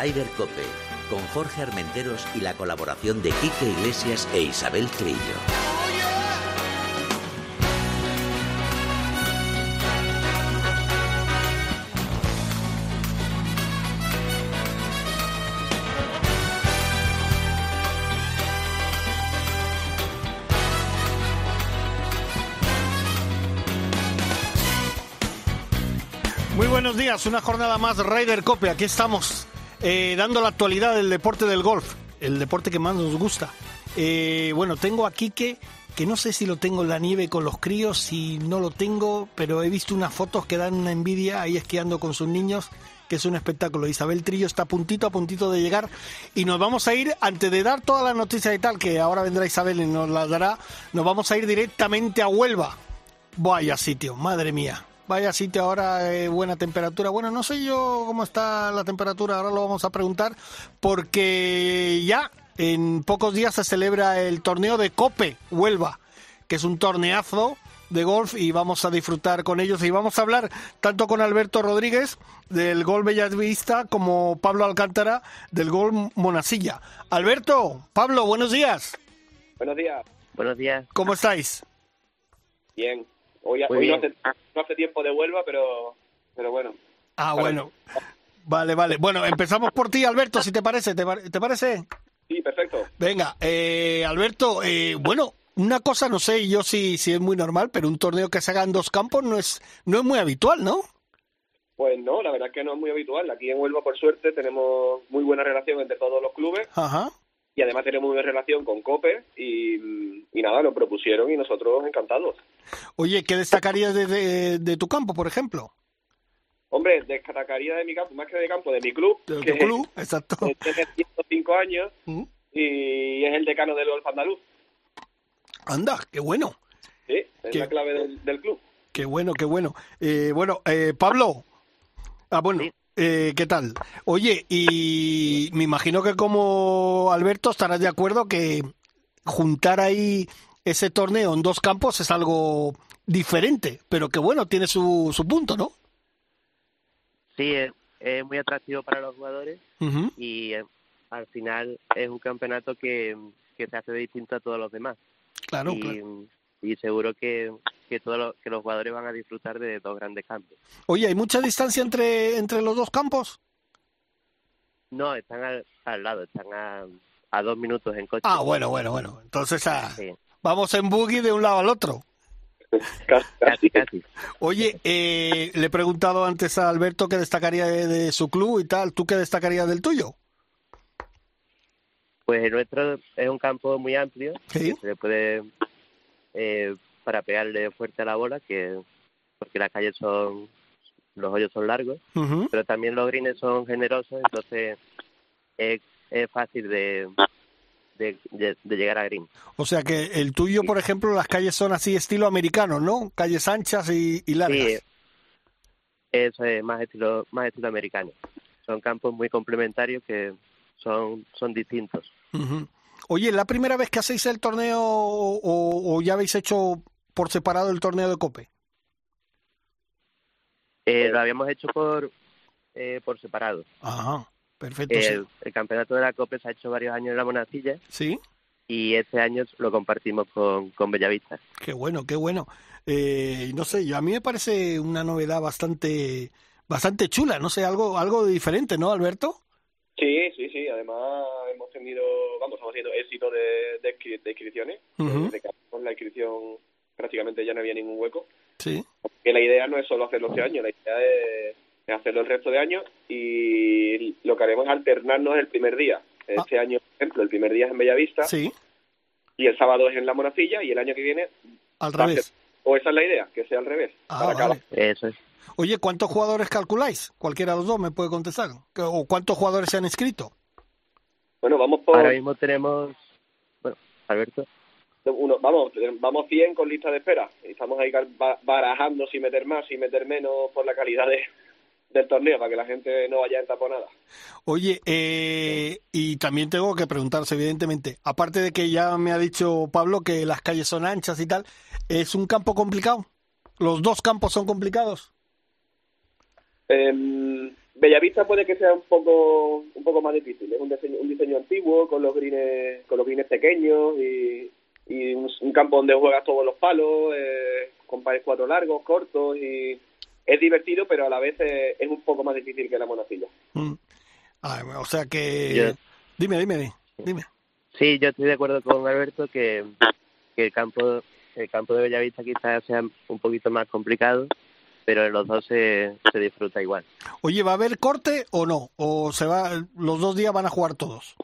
Ryder Cope, con Jorge Armenteros y la colaboración de Quique Iglesias e Isabel Trillo. Muy buenos días, una jornada más Ryder Cope. Aquí estamos eh, dando la actualidad del deporte del golf, el deporte que más nos gusta. Eh, bueno, tengo aquí que que no sé si lo tengo en la nieve con los críos, si no lo tengo, pero he visto unas fotos que dan una envidia ahí esquiando con sus niños, que es un espectáculo. Isabel Trillo está a puntito, a puntito de llegar y nos vamos a ir, antes de dar todas las noticias y tal, que ahora vendrá Isabel y nos las dará, nos vamos a ir directamente a Huelva. Vaya sitio, madre mía. Vaya sitio ahora, eh, buena temperatura. Bueno, no sé yo cómo está la temperatura, ahora lo vamos a preguntar, porque ya en pocos días se celebra el torneo de Cope Huelva, que es un torneazo de golf y vamos a disfrutar con ellos y vamos a hablar tanto con Alberto Rodríguez del Gol Bellavista como Pablo Alcántara del Gol Monasilla. Alberto, Pablo, buenos días. Buenos días. Buenos días. ¿Cómo estáis? Bien. Hoy, no, hace, no hace tiempo de Huelva, pero, pero bueno. Ah, bueno. Vale, vale. Bueno, empezamos por ti, Alberto, si te parece. ¿Te, par- te parece? Sí, perfecto. Venga, eh, Alberto, eh, bueno, una cosa no sé yo si, si es muy normal, pero un torneo que se haga en dos campos no es, no es muy habitual, ¿no? Pues no, la verdad es que no es muy habitual. Aquí en Huelva, por suerte, tenemos muy buena relación entre todos los clubes Ajá. Y además tenemos muy buena relación con COPE y, y nada, lo propusieron y nosotros encantados. Oye, ¿qué destacarías de, de, de tu campo, por ejemplo? Hombre, destacaría de mi campo, más que de campo, de mi club, De que tu club, exacto. tiene 105 años Mm. y es el decano del golf andaluz. Anda, qué bueno, Sí, es ¿Qué? la clave del, del club. qué bueno, qué bueno. Eh, bueno, eh, Pablo. Ah, bueno. Sí. Eh, ¿Qué tal? Oye, y me imagino que como Alberto estarás de acuerdo que juntar ahí ese torneo en dos campos es algo diferente, pero que bueno, tiene su, su punto, ¿no? Sí, es, es muy atractivo para los jugadores y eh, al final es un campeonato que, que se hace distinto a todos los demás. Claro, y, claro. y seguro que, que, todos los, que los jugadores van a disfrutar de dos grandes campos. Oye, ¿hay mucha distancia entre, entre los dos campos? No, están al, al lado, están a, a dos minutos en coche. Ah, bueno, bueno, bueno. Entonces ah, Sí, vamos en buggy de un lado al otro. Casi, casi. Oye, eh, le he preguntado antes a Alberto qué destacaría de, de su club y tal. ¿Tú qué destacarías del tuyo? Pues el nuestro es un campo muy amplio, Sí. que se le puede, eh, para pegarle fuerte a la bola, que porque las calles son, los hoyos son largos, pero también los greens son generosos, entonces es, es fácil de, de, de- de llegar a green. O sea que el tuyo, por ejemplo, las calles son así estilo americano, ¿no? Calles anchas y, y largas. Sí, eso es más estilo, más estilo americano. Son campos muy complementarios que son, son distintos. Ujú. Oye, ¿la primera vez que hacéis el torneo o, o ya habéis hecho por separado el torneo de Cope? Eh, lo habíamos hecho por, eh, por separado. Ajá, perfecto. sí. El, el campeonato de la COPE se ha hecho varios años en la Monacilla sí, y este año lo compartimos con, con Bellavista. qué bueno, qué bueno. Eh, no sé, yo, a mí me parece una novedad bastante bastante chula, no sé, algo algo diferente, ¿no, Alberto? Sí, sí, sí. Además, hemos tenido, vamos, estamos haciendo éxito de, de, de inscripciones. Desde que abrimos la inscripción prácticamente ya no había ningún hueco. Sí. Que la idea no es solo hacerlo este año, la idea es, es hacerlo el resto de años y lo que haremos es alternarnos el primer día. Este año, por ejemplo, el primer día es en Bellavista Ah. Sí, y el sábado es en La Monacilla y el año que viene, al revés. ser- o esa es la idea, que sea al revés. Ah, para cada- vale. Eso es. Oye, ¿cuántos jugadores calculáis? Cualquiera de los dos me puede contestar. ¿O cuántos jugadores se han inscrito? Bueno, vamos por Ahora mismo tenemos, bueno, Alberto, uno, vamos, vamos 100 con lista de espera. Y estamos ahí ba- barajando si meter más, si meter menos por la calidad de, del torneo, para que la gente no vaya entaponada. Oye, eh, y también tengo que preguntarse, evidentemente, aparte de que ya me ha dicho Pablo que las calles son anchas y tal, ¿es un campo complicado? ¿Los dos campos son complicados? Em, Bellavista puede que sea un poco un poco más difícil. Es un diseño, un diseño antiguo con los greens con los greens pequeños y, y un, un campo donde juegas todos los palos, eh, con pares cuatro largos, cortos y es divertido, pero a la vez es, es un poco más difícil que la monacilla. Mm. Ah, o sea que... Yo- Dime, dime, dime. Sí, yo estoy de acuerdo con Alberto que, que el campo el campo de Bellavista quizás sea un poquito más complicado, pero en los dos se, se disfruta igual. Oye, ¿va a haber corte o no? ¿O se va, los dos días van a jugar todos?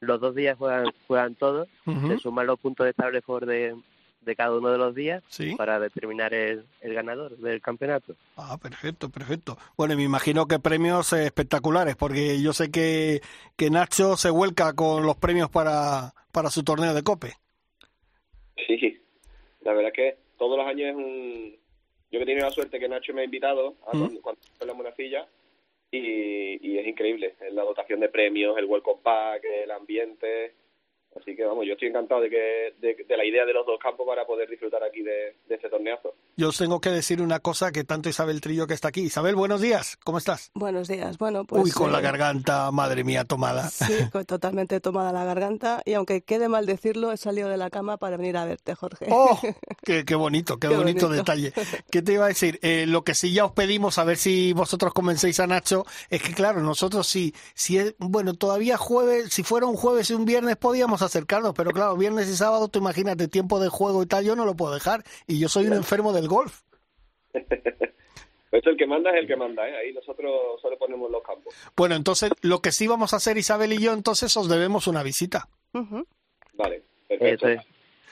Los dos días juegan, juegan todos, se suman los puntos de estable for de, de cada uno de los días Sí. para determinar el, el ganador del campeonato. Ah, perfecto, perfecto. Bueno, y me imagino que premios espectaculares, porque yo sé que, que Nacho se vuelca con los premios para, para su torneo de cope. Sí, la verdad es que todos los años es un... Yo que he tenido la suerte que Nacho me ha invitado a cuando, cuando en la monacilla y, y es increíble. La dotación de premios, el welcome pack, el ambiente... Así que vamos, yo estoy encantado de que de, de la idea de los dos campos para poder disfrutar aquí de, de este torneazo. Yo os tengo que decir una cosa que tanto Isabel Trillo que está aquí. Isabel, buenos días, ¿cómo estás? Buenos días. Bueno, pues. Uy, con la eh, garganta, madre mía, tomada. Sí, con- totalmente tomada la garganta. Y aunque quede mal decirlo, he salido de la cama para venir a verte, Jorge. ¡Oh! Qué, qué bonito, qué, Qué bonito, bonito. detalle. ¿Qué te iba a decir? Eh, lo que sí ya os pedimos, a ver si vosotros convencéis a Nacho, es que claro, nosotros sí, si es, bueno, todavía jueves, si fuera un jueves y un viernes podíamos acercarnos, pero claro, viernes y sábado, tú imagínate, tiempo de juego y tal, yo no lo puedo dejar. Y yo soy un enfermo del golf. Esto el que manda es el que manda, ¿eh? Ahí nosotros solo ponemos los campos. Bueno, entonces, lo que sí vamos a hacer, Isabel y yo, entonces os debemos una visita. Vale, perfecto. Eso es,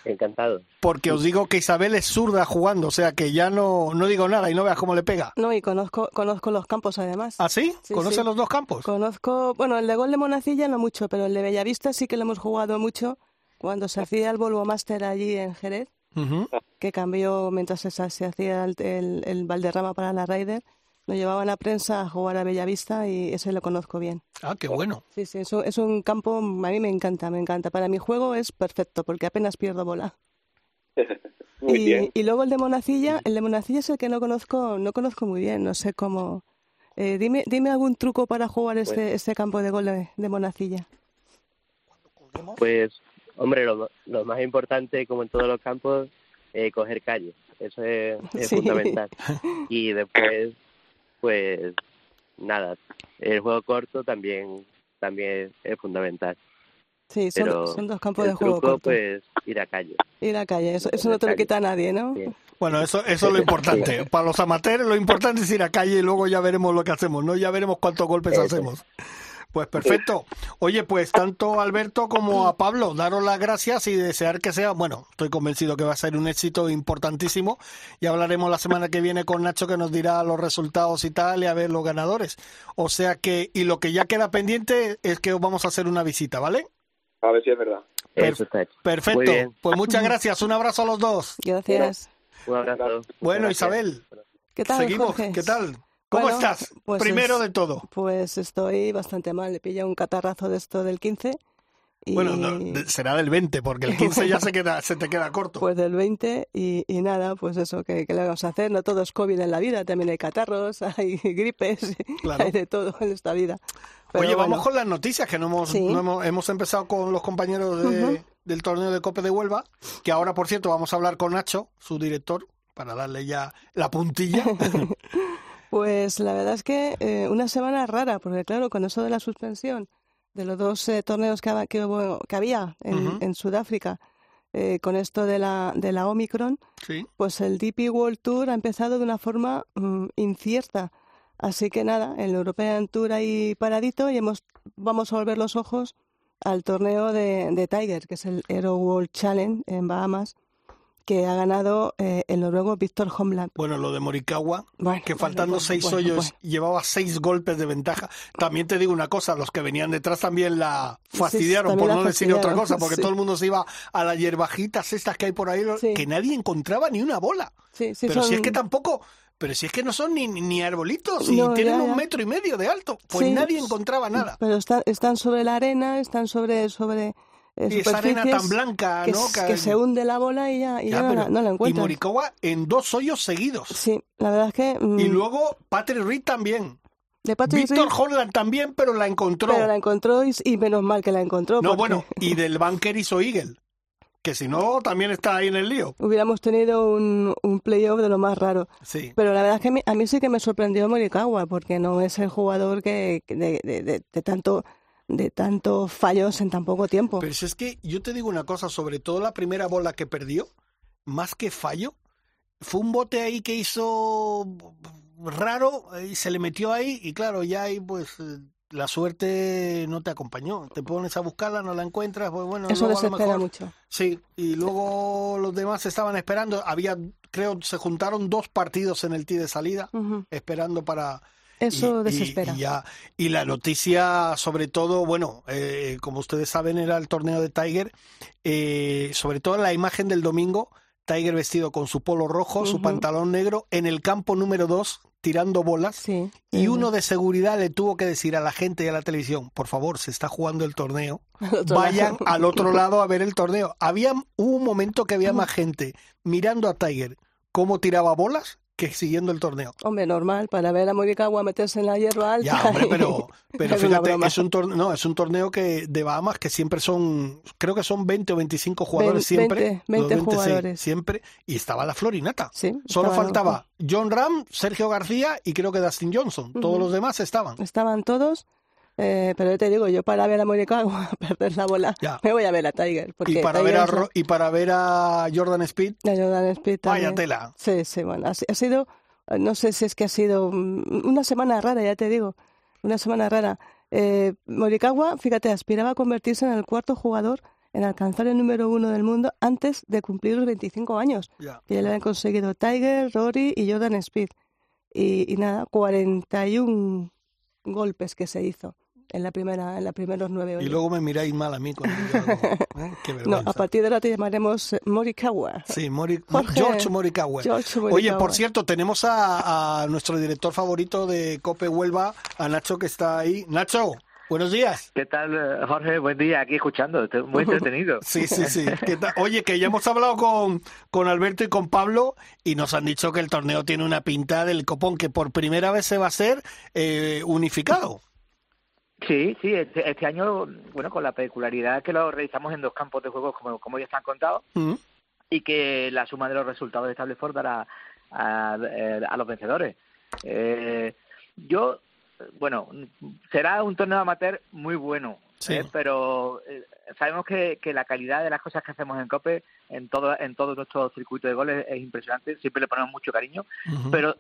encantado. Porque os digo que Isabel es zurda jugando, o sea que ya no, no digo nada y no veas cómo le pega. No, y conozco, conozco los campos además. ¿Ah, sí? Sí, ¿Conoce sí. los dos campos? Conozco, bueno, el de Gol de Monacilla no mucho, pero el de Bellavista sí que lo hemos jugado mucho cuando se hacía el Volvo Master allí en Jerez, que cambió mientras se, se hacía el, el, el Valderrama para la Ryder. Nos llevaban a prensa a jugar a Bellavista y ese lo conozco bien. Ah, qué bueno. Sí, sí, es un, es un campo, a mí me encanta, me encanta. Para mi juego es perfecto porque apenas pierdo bola. Muy y, bien. y luego el de Monacilla, el de Monacilla es el que no conozco, no conozco muy bien, no sé cómo. Eh, dime, dime algún truco para jugar este, este campo de gol de, de Monacilla. Pues, hombre, lo, lo más importante, como en todos los campos, eh, coger calle. Eso es, es Sí. fundamental. Y después, pues, nada, el juego corto también también es, fundamental. Sí, son, Pero son dos campos el de juego truco, corto. pues, ir a calle. Ir a calle, eso, eso no te lo quita nadie, ¿no? Sí. Bueno, eso, eso es lo importante. Para los amateurs lo importante es ir a calle y luego ya veremos lo que hacemos, ¿no? Ya veremos cuántos golpes Eso. hacemos. Pues perfecto. Oye, pues tanto a Alberto como a Pablo, daros las gracias y desear que sea, bueno, estoy convencido que va a ser un éxito importantísimo. Ya hablaremos la semana que viene con Nacho que nos dirá los resultados y tal y a ver los ganadores. O sea que, y lo que ya queda pendiente es que os vamos a hacer una visita, ¿vale? A ver si es verdad. Hecho. Perfecto. Pues muchas gracias. Un abrazo a los dos. Gracias. Un abrazo. Bueno. Isabel, ¿Qué tal, seguimos. Jorge? ¿Qué tal? ¿Cómo Bueno, estás? pues Primero es- de todo. Pues estoy bastante mal, le pilla un catarrazo de esto del 15. Y... Bueno, no, será del 20, porque el 15 ya se, queda, se te queda corto. Pues del 20 y, y nada, pues eso, que, que le vamos a hacer? No todo es COVID en la vida, también hay catarros, hay gripes, Claro. hay de todo en esta vida. Pero Oye, vamos bueno, con las noticias, que no hemos, Sí. no hemos, hemos empezado con los compañeros de- Ujú. del torneo de Cope de Huelva, que ahora, por cierto, vamos a hablar con Nacho, su director, para darle ya la puntilla. Pues la verdad es que eh, una semana rara, porque claro, con eso de la suspensión de los dos eh, torneos que, hubo- que había en, Sudáfrica, eh, con esto de la, de la Omicron, sí. pues el DP World Tour ha empezado de una forma mm, incierta. Así que nada, el European Tour ahí paradito y hemos, vamos a volver los ojos al torneo de, de Tiger, que es el Aero World Challenge en Bahamas, que ha ganado eh, el noruego Víctor Homland. Bueno, lo de Morikawa, Bueno, que faltando bueno, seis hoyos llevaba seis golpes de ventaja. También te digo una cosa, los que venían detrás también la fastidiaron, también por la no decir otra cosa, porque sí. todo el mundo se iba a las hierbajitas estas que hay por ahí, que nadie encontraba ni una bola. Sí, sí, pero si es que tampoco, pero si es que no son ni, ni arbolitos y No, tienen ya, un metro y medio de alto, pues nadie encontraba nada. Pero está- están sobre la arena, están sobre, sobre Y esa arena tan blanca, que, ¿no? que se hunde la bola y ya, y Ya, ya no, la, no la y encuentras. Morikawa en dos hoyos seguidos. Sí, la verdad es que... mm, Y luego Patrick Reed también. De Víctor Holland también, pero la encontró. pero la encontró y, y menos mal que la encontró. No, porque bueno, y del banker hizo Eagle, que si no, también está ahí en el lío. Hubiéramos tenido un, un playoff de lo más raro. Sí. Pero la verdad es que a mí, a mí sí que me sorprendió Morikawa, porque no es el jugador que de, de, de, de tanto de tantos fallos en tan poco tiempo. Pero si es que yo te digo una cosa, sobre todo la primera bola que perdió, más que fallo, fue un bote ahí que hizo raro y se le metió ahí y claro, ya ahí pues eh, la suerte no te acompañó. Te pones a buscarla, no la encuentras, pues bueno, Eso luego a lo desespera mejor- mucho. Sí, y luego los demás estaban esperando, había, creo, se juntaron dos partidos en el tee de salida, esperando para, Eso y- desespera. Y, ya, y la noticia, sobre todo, bueno, eh, como ustedes saben, era el torneo de Tiger. eh, sobre todo la imagen del domingo, Tiger vestido con su polo rojo, su pantalón negro, en el campo número 2, tirando bolas. Sí. Y sí. uno de seguridad le tuvo que decir a la gente y a la televisión, por favor, se está jugando el torneo, vayan lado. al otro lado a ver el torneo. Había hubo un momento que había más gente mirando a Tiger cómo tiraba bolas que siguiendo el torneo. Hombre, normal, para ver a Morikawa meterse en la hierba alta. Ya, hombre, pero, pero es fíjate, es un torneo, no, es un torneo que de Bahamas que siempre son, creo que son 20 o 25 jugadores siempre. 20, los 20 sí, jugadores. siempre, y estaba la Florinata. Sí, Solo faltaba John Ram, Sergio García y creo que Dustin Johnson. Todos Ujú. los demás estaban. Estaban todos, eh, pero yo te digo, yo para ver a Morikawa perder la bola, Ya. me voy a ver a Tiger. Porque Y para, Tiger ver a, es la- Ro- y para ver a Jordan Speed, a Jordan Speed vaya tela. Sí, sí, bueno, ha, si- ha sido, no sé si es que ha sido mm, una semana rara, ya te digo, una semana rara. Eh, Morikawa, fíjate, aspiraba a convertirse en el cuarto jugador en alcanzar el número uno del mundo antes de cumplir los 25 años, que ya le han conseguido Tiger, Rory y Jordan Speed. Y, y nada, 41 golpes que se hizo en la primera, en los primeros nueve Y hoyos. luego me miráis mal a mí cuando yo hago, ¿eh? Qué No, vergüenza. a partir de ahora te llamaremos eh, Morikawa. Sí, Mori- Jorge- George Morikawa. George Oye, Morikawa. por cierto, tenemos a, a nuestro director favorito de Cope Huelva, a Nacho, que está ahí. Nacho, buenos días. ¿Qué tal, eh, Jorge? Buen día, aquí escuchando, estoy muy entretenido. Sí, sí, sí. ¿Qué tal? Oye, que ya hemos hablado con, con Alberto y con Pablo y nos han dicho que el torneo tiene una pinta del copón, que por primera vez se va a hacer eh, unificado. Sí, sí, este, este año, bueno, con la peculiaridad que lo realizamos en dos campos de juego, como, como ya están contados, Mm. y que la suma de los resultados de Stableford dará a, eh, a los vencedores. Eh, yo, bueno, será un torneo amateur muy bueno, Sí. ¿eh? pero eh, sabemos que, que la calidad de las cosas que hacemos en COPE, en todo, en todo nuestro circuito de goles, es impresionante, siempre le ponemos mucho cariño, pero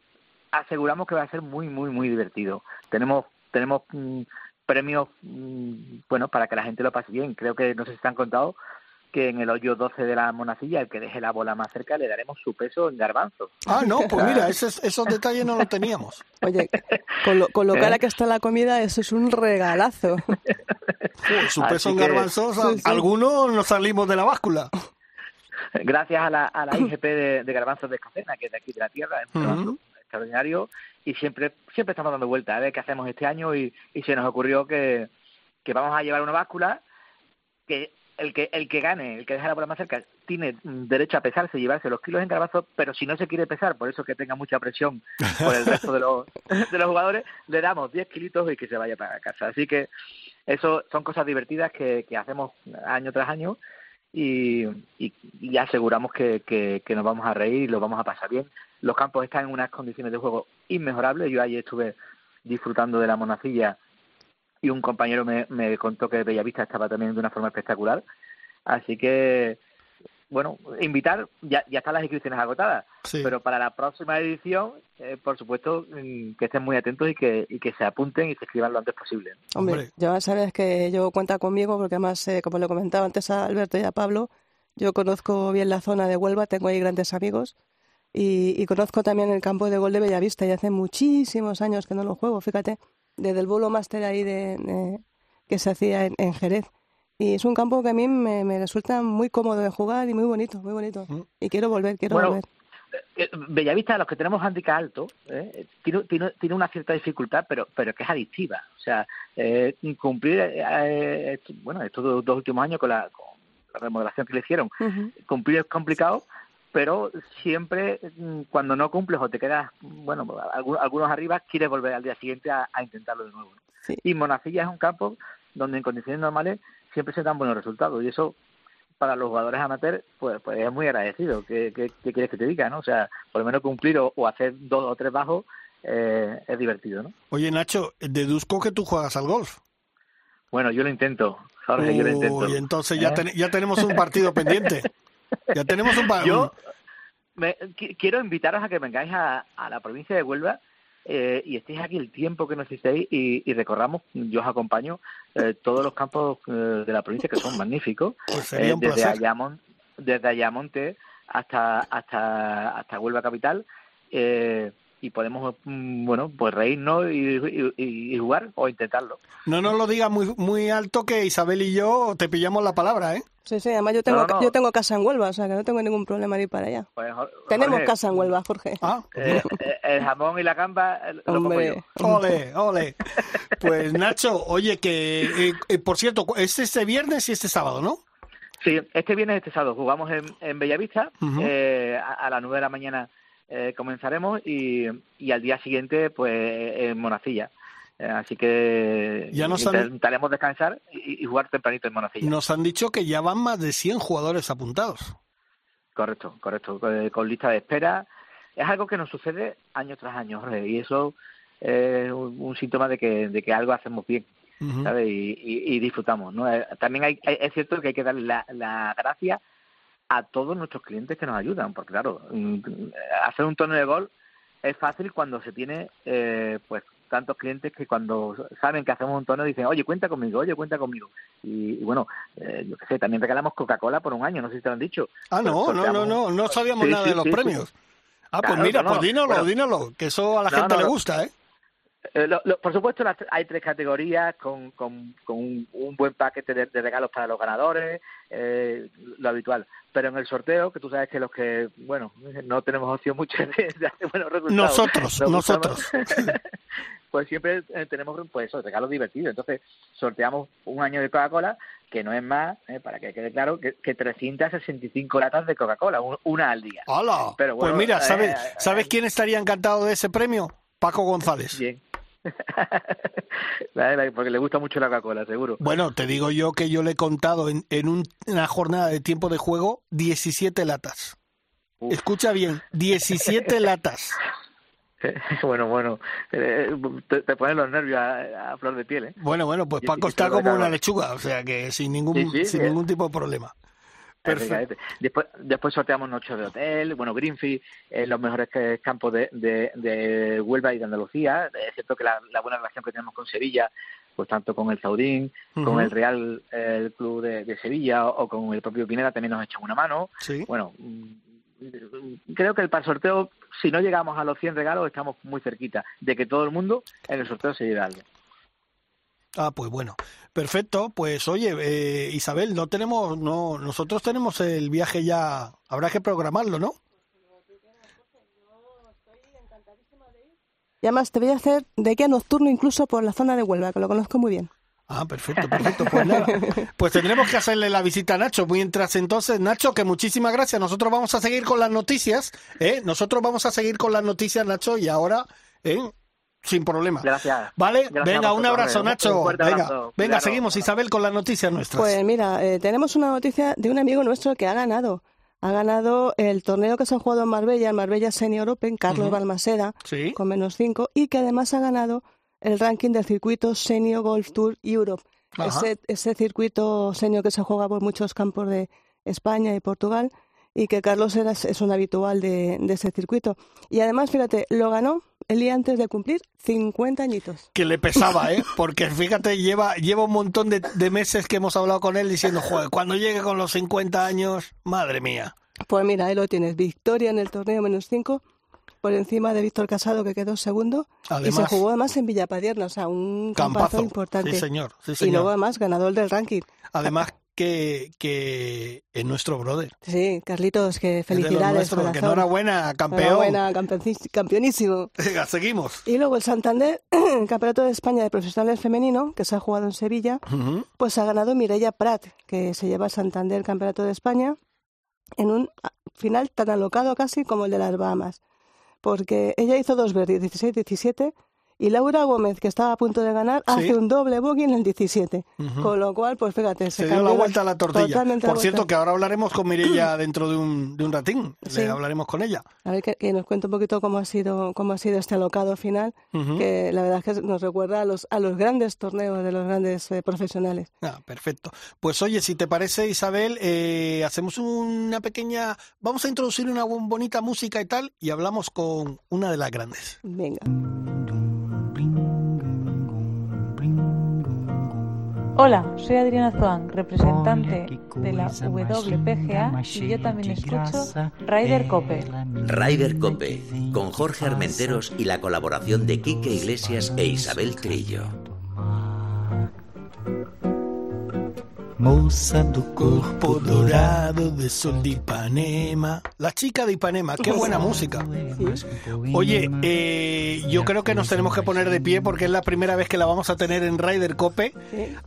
aseguramos que va a ser muy, muy, muy divertido. Tenemos, tenemos mm, premios, mm, bueno, para que la gente lo pase bien. Creo que no sé si te han contado que en el hoyo 12 de la monacilla, el que deje la bola más cerca, le daremos su peso en garbanzo. Ah, no, pues mira, esos, esos detalles no los teníamos. Oye, con lo, con lo ¿Eh? cara que está la comida, eso es un regalazo. Su Así peso en garbanzos, Sí, sí. algunos nos salimos de la báscula. Gracias a la, a la IGP de, de Garbanzos de Escacena, que es de aquí de la tierra, es un garbanzo extraordinario, y siempre siempre estamos dando vueltas a ver qué hacemos este año, y, y se nos ocurrió que, que vamos a llevar una báscula que el que el que gane, el que deje la bola más cerca, tiene derecho a pesarse llevarse los kilos en garbanzo, pero si no se quiere pesar, por eso que tenga mucha presión por el resto de los, de los jugadores, le damos 10 kilitos y que se vaya para casa. Así que eso son cosas divertidas que, que hacemos año tras año y, y, y aseguramos que, que, que nos vamos a reír y lo vamos a pasar bien. Los campos están en unas condiciones de juego inmejorables. Yo ayer estuve disfrutando de la monacilla y un compañero me, me contó que Bellavista estaba también de una forma espectacular. Así que, bueno, invitar, ya, ya están las inscripciones agotadas, Sí. pero para la próxima edición, eh, por supuesto, mm, que estén muy atentos y que, y que se apunten y se escriban lo antes posible. Hombre, Hombre. ya sabes que yo cuenta conmigo porque además, eh, como le comentaba antes a Alberto y a Pablo, yo conozco bien la zona de Huelva, tengo ahí grandes amigos y, y conozco también el campo de gol de Bellavista y hace muchísimos años que no lo juego, fíjate, desde el Bolo Master ahí de, de- que se hacía en, en Jerez. Y es un campo que a mí me, me resulta muy cómodo de jugar y muy bonito, muy bonito. Mm. Y quiero volver, quiero Bueno, volver. Eh, Bellavista, los que tenemos handicap alto, eh, tiene, tiene, tiene una cierta dificultad, pero pero que es adictiva. O sea, eh, cumplir, eh, bueno, estos dos, dos últimos años con la, con la remodelación que le hicieron, cumplir es complicado, pero siempre mm, cuando no cumples o te quedas, bueno, algu- algunos arriba, quieres volver al día siguiente a, a intentarlo de nuevo. ¿no? Sí. Y Monacilla es un campo donde en condiciones normales siempre se dan buenos resultados y eso para los jugadores amateurs pues, pues es muy agradecido. ¿Qué, qué, qué quieres que te diga? ¿no? O sea, por lo menos cumplir o, o hacer dos o tres bajos eh, es divertido. ¿no? Oye, Nacho, deduzco que tú juegas al golf. Bueno, yo lo intento, Jorge, yo lo intento. Uy, entonces ya, ¿Eh? ten- ya tenemos un partido pendiente. Ya tenemos un. Yo me- qui- quiero invitaros a que vengáis a, a la provincia de Huelva eh, y estéis aquí el tiempo que necesitéis y, y recorramos, yo os acompaño, eh, todos los campos eh, de la provincia que son magníficos, Pues sería eh, un desde. Ayamon- desde Ayamonte hasta, hasta, hasta Huelva Capital. eh, y podemos, mm, bueno, pues reírnos y, y- y jugar o intentarlo. No nos lo digas muy, muy alto que Isabel y yo te pillamos la palabra, ¿eh? Sí, sí, además yo tengo, No, no, no. yo tengo casa en Huelva, o sea que no tengo ningún problema en ir para allá. Pues, Tenemos casa en Huelva, Jorge. Ah, eh, eh, el jamón y la gamba eh, lo como yo. Hombre, ole, ole. Pues Nacho, oye, que eh, eh, por cierto, es este viernes y este sábado, ¿no? Sí, este viernes, este sábado, jugamos en, en Bellavista. Eh, a, a las nueve de la mañana eh, comenzaremos y, y al día siguiente, pues, en Monacilla. Así que Ya nos han- intentaremos descansar y, y jugar tempranito en Monacilla. Nos han dicho que ya van más de 100 jugadores apuntados. Correcto, correcto. eh, con lista de espera. Es algo que nos sucede año tras año, Jorge, y eso es un, un síntoma de que, de que algo hacemos bien. Y, y- y disfrutamos, ¿no? Eh, También hay, hay- es cierto que hay que darle la, la gracia a todos nuestros clientes que nos ayudan, porque claro, mm, hacer un torneo de gol es fácil cuando se tiene, eh, pues, tantos clientes que cuando saben que hacemos un torneo dicen, oye, cuenta conmigo, oye, cuenta conmigo. Y, y bueno, eh, yo qué sé, también regalamos Coca-Cola por un año, no sé si te lo han dicho. Ah, no, no, no, no, no sabíamos Sí, nada sí, de los sí, premios. Ah, pues mira, no, pues no, dínoslo, bueno. dínoslo, que eso a la No, gente no, le gusta, ¿eh? Eh, lo- lo- por supuesto, las- hay tres categorías con, con, con un, un buen paquete de, de regalos para los ganadores, eh, lo habitual. Pero en el sorteo, que tú sabes que los que, bueno, no tenemos opción mucho de, hacer buenos resultados. Nosotros, nos nosotros. pues siempre eh, tenemos pues eso, regalos divertidos. Entonces, sorteamos un año de Coca-Cola, que no es más, eh, para que quede claro, que, que 365 latas de Coca-Cola, un- una al día. ¡Hala! Pero pues mira, ¿sabes, ¿sabes quién estaría encantado de ese premio? Paco González. Bien. Porque le gusta mucho la Coca-Cola, seguro. Bueno, te digo yo que yo le he contado en, en un- una jornada de tiempo de juego 17 latas. Uf. Escucha bien, 17 latas. bueno, bueno, eh, te, te ponen los nervios a, a flor de piel, ¿eh? Bueno, bueno, pues Paco está como una lechuga, o sea que sin ningún, Sí, sí, sin sí. ningún tipo de problema. Perfecto. Después, después sorteamos noches de hotel, bueno, Greenfield, eh, los mejores campos de, de, de Huelva y de Andalucía. Es cierto que la, la buena relación que tenemos con Sevilla, pues tanto con el Ujú. con el Real el Club de, de Sevilla o, o con el propio Pineda también nos echan una mano. Sí. Bueno, mm, creo que para el sorteo, si no llegamos a los 100 regalos, estamos muy cerquita de que todo el mundo en el sorteo se lleve algo. Ah, pues bueno. Perfecto. Pues oye, eh, Isabel, no tenemos, no, nosotros tenemos el viaje ya. Habrá que programarlo, ¿no? Y además te voy a hacer de guía nocturno incluso por la zona de Huelva, que lo conozco muy bien. Ah, perfecto, perfecto. Pues nada, pues tendremos que hacerle la visita a Nacho. Mientras entonces, Nacho, que muchísimas gracias. Nosotros vamos a seguir con las noticias, ¿eh? Nosotros vamos a seguir con las noticias, Nacho, y ahora, ¿eh? Sin problema. Gracias. Vale, Gracias venga, un abrazo, Nacho. un fuerte venga, abrazo. venga, seguimos, Isabel, con las noticias nuestras. Pues mira, eh, tenemos una noticia de un amigo nuestro que ha ganado. Ha ganado el torneo que se ha jugado en Marbella, el Marbella Senior Open, Carlos. Balmaseda, sí. con menos 5, y que además ha ganado el ranking del circuito Senior Golf Tour Europe. Ese, ese circuito senior que se juega por muchos campos de España y Portugal, y que Carlos era, es un habitual de, de ese circuito. Y además, fíjate, lo ganó el día antes de cumplir 50 añitos. que le pesaba, ¿eh? Porque fíjate, lleva, lleva un montón de, de meses que hemos hablado con él diciendo, joder, cuando llegue con los 50 años, madre mía. Pues mira, ahí lo tienes. Victoria en el torneo menos 5 por encima de Víctor Casado que quedó segundo y se Además, jugó además en Villapadierna, o sea, un campazo campazo. importante. Sí, señor. Sí, y luego además ganador del ranking. Además que, que es nuestro brother. Sí, Carlitos, que felicidades. que corazón. enhorabuena, campeón. Enhorabuena, campeonísimo. Venga, seguimos. Y luego el Santander, el Campeonato de España de Profesionales Femenino, que se ha jugado en Sevilla, pues ha ganado Mireia Prat, que se lleva el Santander Campeonato de España. en un final tan alocado casi como el de las Bahamas, porque ella hizo dos verdes, 16-17, y Laura Gómez, que estaba a punto de ganar, hace un doble bogey en el 17. Con lo cual, pues fíjate, se, dio la vuelta a la tortilla. Por cierto, que ahora hablaremos con Mirella dentro de un, de un ratín. hablaremos con ella. A ver que, nos cuente un poquito cómo ha sido cómo ha sido este alocado final, que la verdad es que nos recuerda a los, a los grandes torneos de los grandes eh, profesionales. Ah, perfecto. Pues oye, si te parece, Isabel, eh, hacemos una pequeña... Vamos a introducir una bonita música y tal, y hablamos con una de las grandes. Venga. Hola, soy Adriana Zoan, representante de la WPGA y yo también escucho Ryder Cope. Ryder Cope, con Jorge Armenteros y la colaboración de Quique Iglesias e Isabel Trillo. Moza do corpo dorado de sol de Ipanema. La chica de Ipanema, qué buena música. Oye, eh, yo creo que nos tenemos que poner de pie porque es la primera vez que la vamos a tener en Ryder Cope.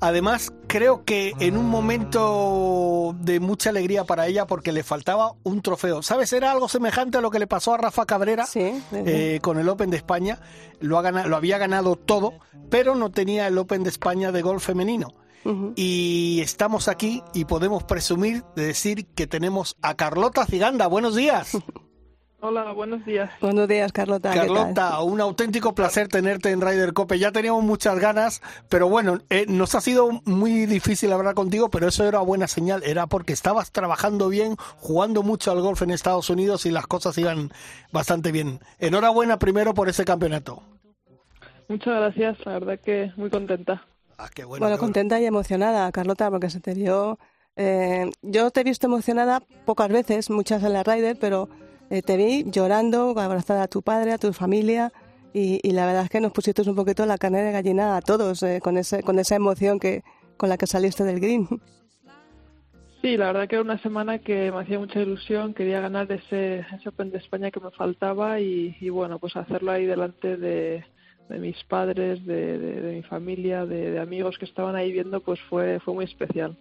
Además, creo que en un momento de mucha alegría para ella porque le faltaba un trofeo. ¿Sabes? Era algo semejante a lo que le pasó a Rafa Cabrera eh, con el Open de España. Lo, ha lo había ganado todo, pero no tenía el Open de España de golf femenino. Y estamos aquí y podemos presumir de decir que tenemos a Carlota Ciganda. Buenos días. Hola, buenos días. Buenos días, Carlota. Carlota, un auténtico placer tenerte en Ryder Cope. Ya teníamos muchas ganas, pero bueno, eh, nos ha sido muy difícil hablar contigo, pero eso era buena señal. Era porque estabas trabajando bien, jugando mucho al golf en Estados Unidos y las cosas iban bastante bien. Enhorabuena primero por ese campeonato. Muchas gracias, la verdad que muy contenta. Ah, bueno, contenta y emocionada, Carlota, porque se te dio... Eh, yo te he visto emocionada pocas veces, muchas en la Rider, pero eh, te vi llorando, abrazada a tu padre, a tu familia, y, la verdad es que nos pusiste un poquito la carne de gallina a todos eh, con, ese, con esa emoción que, con la que saliste del green. Sí, la verdad que era una semana que me hacía mucha ilusión, quería ganar ese, ese Open de España que me faltaba y, y bueno, pues hacerlo ahí delante de, de mis padres, de, mi familia, de, amigos que estaban ahí viendo, pues fue, fue muy especial.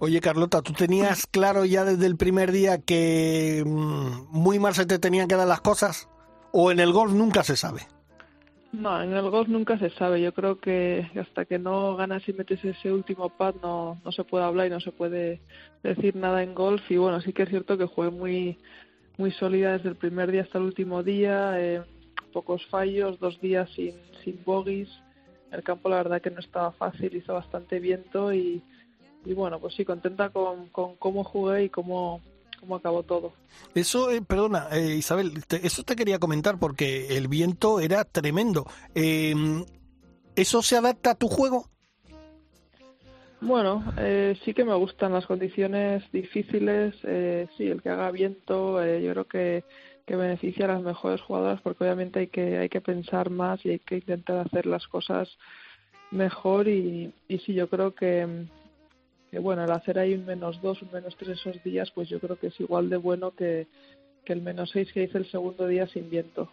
Oye, Carlota, ¿tú tenías claro ya desde el primer día que mm, muy mal se te tenían que dar las cosas? ¿O en el golf nunca se sabe? No, en el golf nunca se sabe. Yo creo que hasta que no ganas y metes ese último pad no, no se puede hablar y no se puede decir nada en golf. Y bueno, sí que es cierto que jugué muy, muy sólida desde el primer día hasta el último día. Eh, pocos fallos, dos días sin, sin bogies. El campo la verdad que no estaba fácil, hizo bastante viento y, bueno, pues sí, contenta con, con cómo jugué y cómo, cómo acabó todo. Eso, eh, perdona, eh, Isabel, eso te quería comentar porque el viento era tremendo. Em, ¿Eso se adapta a tu juego? Bueno, eh, sí que me gustan las condiciones difíciles, sí, el que haga viento, yo creo que que beneficia a las mejores jugadoras porque obviamente hay que hay que pensar más y hay que intentar hacer las cosas mejor y, y sí yo creo que, que bueno el hacer ahí un menos dos un menos tres esos días pues yo creo que es igual de bueno que, que el menos seis que hice el segundo día sin viento.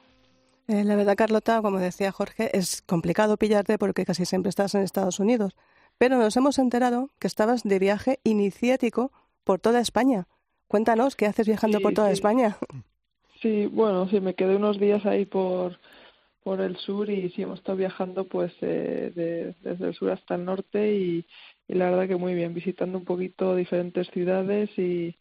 Eh, la verdad Carlota como decía Jorge es complicado pillarte porque casi siempre estás en Estados Unidos. Pero nos hemos enterado que estabas de viaje iniciático por toda España. Cuéntanos, ¿qué haces viajando por toda España? Sí, bueno, sí, me quedé unos días ahí por, por el sur y sí hemos estado viajando pues eh, de, desde el sur hasta el norte y, la verdad que muy bien, visitando un poquito diferentes ciudades y,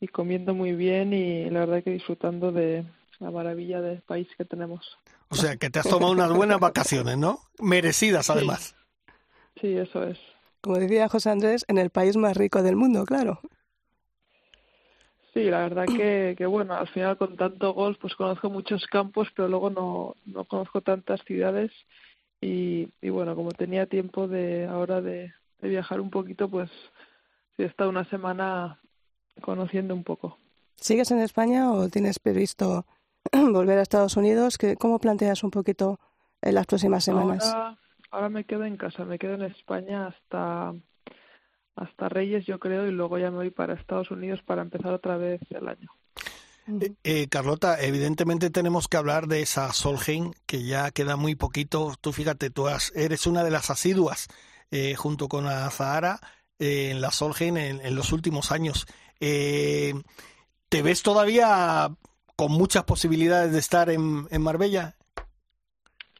y comiendo muy bien y la verdad que disfrutando de la maravilla del país que tenemos. O sea, que te has tomado unas buenas vacaciones, ¿no? Merecidas además. sí eso es. Como decía José Andrés, en el país más rico del mundo, claro. Sí, la verdad que, que, bueno, al final con tanto golf pues conozco muchos campos, pero luego no, no conozco tantas ciudades y, y bueno, como tenía tiempo de ahora de, viajar un poquito, pues he estado una semana conociendo un poco. ¿Sigues en España o tienes previsto volver a Estados Unidos? ¿Cómo planteas un poquito en las próximas semanas? Ahora, ahora me quedo en casa, me quedo en España hasta hasta Reyes, yo creo, y luego ya me voy para Estados Unidos para empezar otra vez el año. Eh, eh, Carlota, evidentemente tenemos que hablar de esa Solheim, que ya queda muy poquito. Tú fíjate, tú eres una de las asiduas eh, junto con Azahara. eh, en la Solheim en, los últimos años. Eh, ¿Te ves todavía con muchas posibilidades de estar en, en Marbella?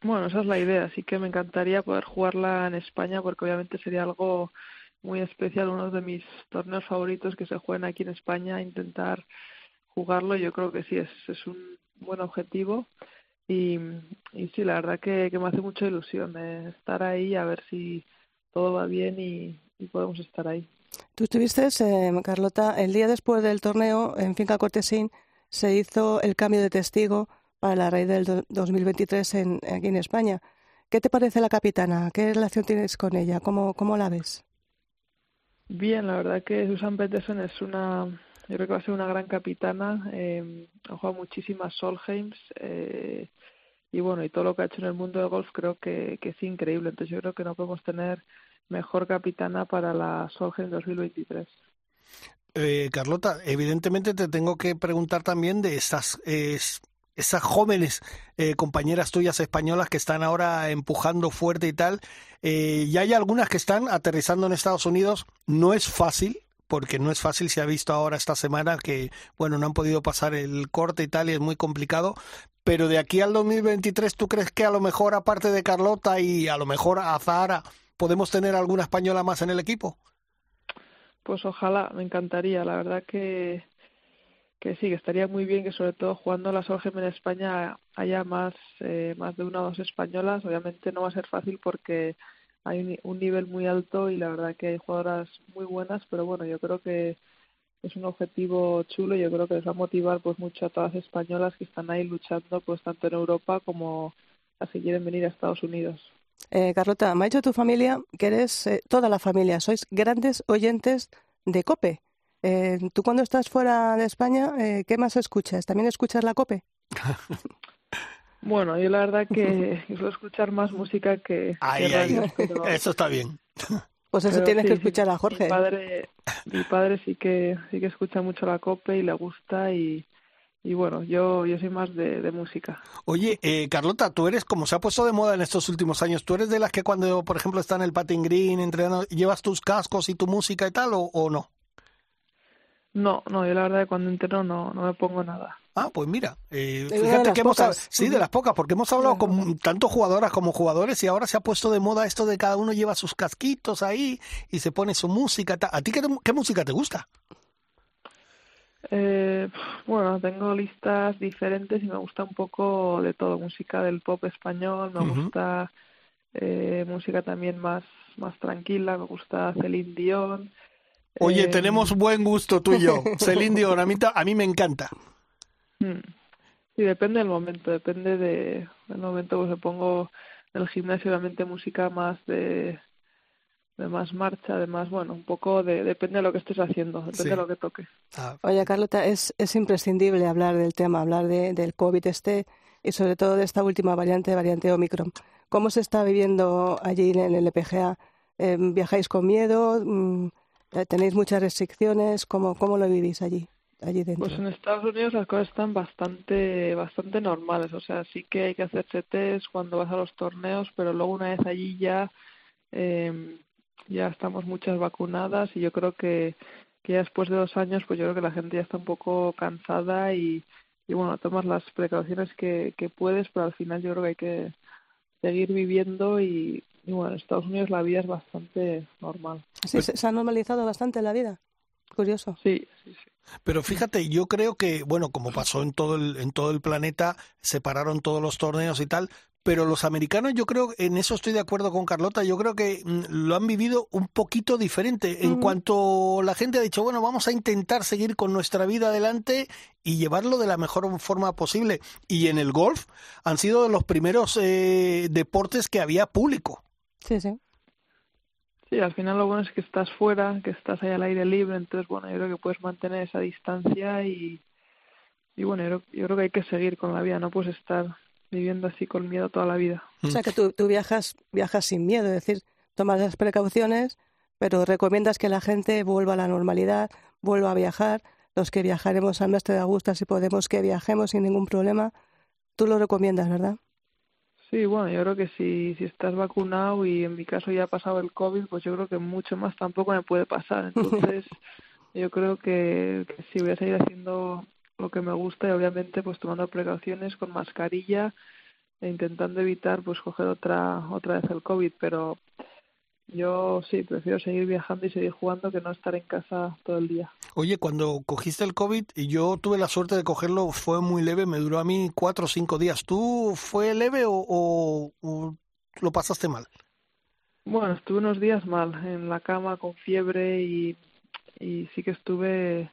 Bueno, esa es la idea. Así que me encantaría poder jugarla en España porque obviamente sería algo muy especial, uno de mis torneos favoritos que se jueguen aquí en España, intentar jugarlo. Yo creo que sí, es, es un buen objetivo. Y, y sí, la verdad que, me hace mucha ilusión eh, estar ahí, a ver si todo va bien y, podemos estar ahí. Tú estuviste, eh, Carlota, el día después del torneo en Finca Cortesín se hizo el cambio de testigo para la raíz del 2023 en, aquí en España. ¿Qué te parece la capitana? ¿Qué relación tienes con ella? ¿Cómo, cómo la ves? Bien, la verdad que Susan Peterson es una, yo creo que va a ser una gran capitana. Eh, ha jugado muchísimas Solheims eh, y bueno, y todo lo que ha hecho en el mundo del golf creo que, es increíble. Entonces yo creo que no podemos tener mejor capitana para la Solheim 2023. Eh, Carlota, evidentemente te tengo que preguntar también de estas esas jóvenes eh, compañeras tuyas españolas que están ahora empujando fuerte y tal. Eh, ya hay algunas que están aterrizando en Estados Unidos. No es fácil, porque no es fácil, se ha visto ahora esta semana que, bueno, no han podido pasar el corte y tal, y es muy complicado. Pero de aquí al 2023, ¿tú crees que a lo mejor, aparte de Carlota y a lo mejor a Zahara, podemos tener alguna española más en el equipo? Pues ojalá, me encantaría. La verdad que que sí, que estaría muy bien que sobre todo jugando la Solheim en España haya más, eh, más de una o dos españolas. Obviamente no va a ser fácil porque hay un, nivel muy alto y la verdad que hay jugadoras muy buenas, pero bueno, yo creo que es un objetivo chulo y yo creo que les va a motivar pues mucho a todas las españolas que están ahí luchando pues tanto en Europa como a si quieren venir a Estados Unidos. Eh, Carlota, me ha dicho tu familia que eres, eh, toda la familia, sois grandes oyentes de COPE. Eh, ¿Tú cuando estás fuera de España, eh, qué más escuchas? ¿También escuchas la COPE? bueno, yo la verdad que suelo escuchar más música que, Eso está bien. Pues eso tienes que escuchar a Jorge. Mi padre, mi padre sí que sí que escucha mucho la COPE y le gusta y, y bueno, yo, yo soy más de, música. Oye, eh, Carlota, tú eres, como se ha puesto de moda en estos últimos años, ¿tú eres de las que cuando, por ejemplo, está en el patin green, entrenando, llevas tus cascos y tu música y tal, o no? No, no, yo la verdad que cuando entreno no, no me pongo nada. Ah, pues mira, eh, fíjate que hemos sí de las pocas, porque hemos hablado con tanto jugadoras como jugadores y ahora se ha puesto de moda esto de cada uno lleva sus casquitos ahí y se pone su música. ¿A ti qué, música te gusta? Eh, bueno, tengo listas diferentes y me gusta un poco de todo, música del pop español, me gusta eh, música también más más tranquila, me gusta Celine Dion. Oye, eh, tenemos buen gusto tú y yo. Celine Dion, a mí, me encanta. Hmm. Sí, depende del momento, depende de, del momento que se pongo en el gimnasio, obviamente música más de, de más marcha, de más, bueno, un poco de, depende de lo que estés haciendo, depende de lo que toque. Ah. Oye, Carlota, es, es imprescindible hablar del tema, hablar de, del COVID este y sobre todo de esta última variante, variante Omicron. ¿Cómo se está viviendo allí en el EPGA? Eh, ¿Viajáis con miedo? Eh, ¿Tenéis muchas restricciones? ¿Cómo, cómo lo vivís allí? Allí dentro. Pues en Estados Unidos las cosas están bastante bastante normales, o sea, sí que hay que hacerse test cuando vas a los torneos, pero luego una vez allí ya eh, ya estamos muchas vacunadas y yo creo que, que ya después de dos años, pues yo creo que la gente ya está un poco cansada y, y bueno, tomas las precauciones que, que puedes, pero al final yo creo que hay que seguir viviendo y, y bueno, en Estados Unidos la vida es bastante normal. Sí, se ha normalizado bastante la vida. Curioso. Sí, sí, sí. Pero fíjate, yo creo que, bueno, como pasó en todo el, en todo el planeta, separaron todos los torneos y tal, pero los americanos, yo creo, en eso estoy de acuerdo con Carlota, yo creo que mm, lo han vivido un poquito diferente. En cuanto la gente ha dicho, bueno, vamos a intentar seguir con nuestra vida adelante y llevarlo de la mejor forma posible. Y en el golf han sido de los primeros eh, deportes que había público. Sí, sí. Sí, al final lo bueno es que estás fuera, que estás ahí al aire libre, entonces bueno, yo creo que puedes mantener esa distancia y, y bueno, yo, yo creo que hay que seguir con la vida, no puedes estar viviendo así con miedo toda la vida. O sea que tú, tú viajas, viajas sin miedo, es decir, tomas las precauciones, pero recomiendas que la gente vuelva a la normalidad, vuelva a viajar, los que viajaremos al mes de agosto, si podemos que viajemos sin ningún problema, tú lo recomiendas, ¿verdad? Sí, bueno, yo creo que si, si estás vacunado y en mi caso ya ha pasado el COVID, pues yo creo que mucho más tampoco me puede pasar. Entonces, yo creo que, que sí voy a seguir haciendo lo que me gusta y obviamente pues tomando precauciones con mascarilla e intentando evitar pues coger otra otra vez el COVID, pero yo sí, prefiero seguir viajando y seguir jugando que no estar en casa todo el día. Oye, cuando cogiste el COVID, y yo tuve la suerte de cogerlo, fue muy leve, me duró a mí cuatro o cinco días. ¿Tú fue leve o, o, lo pasaste mal? Bueno, estuve unos días mal, en la cama con fiebre y, y sí que estuve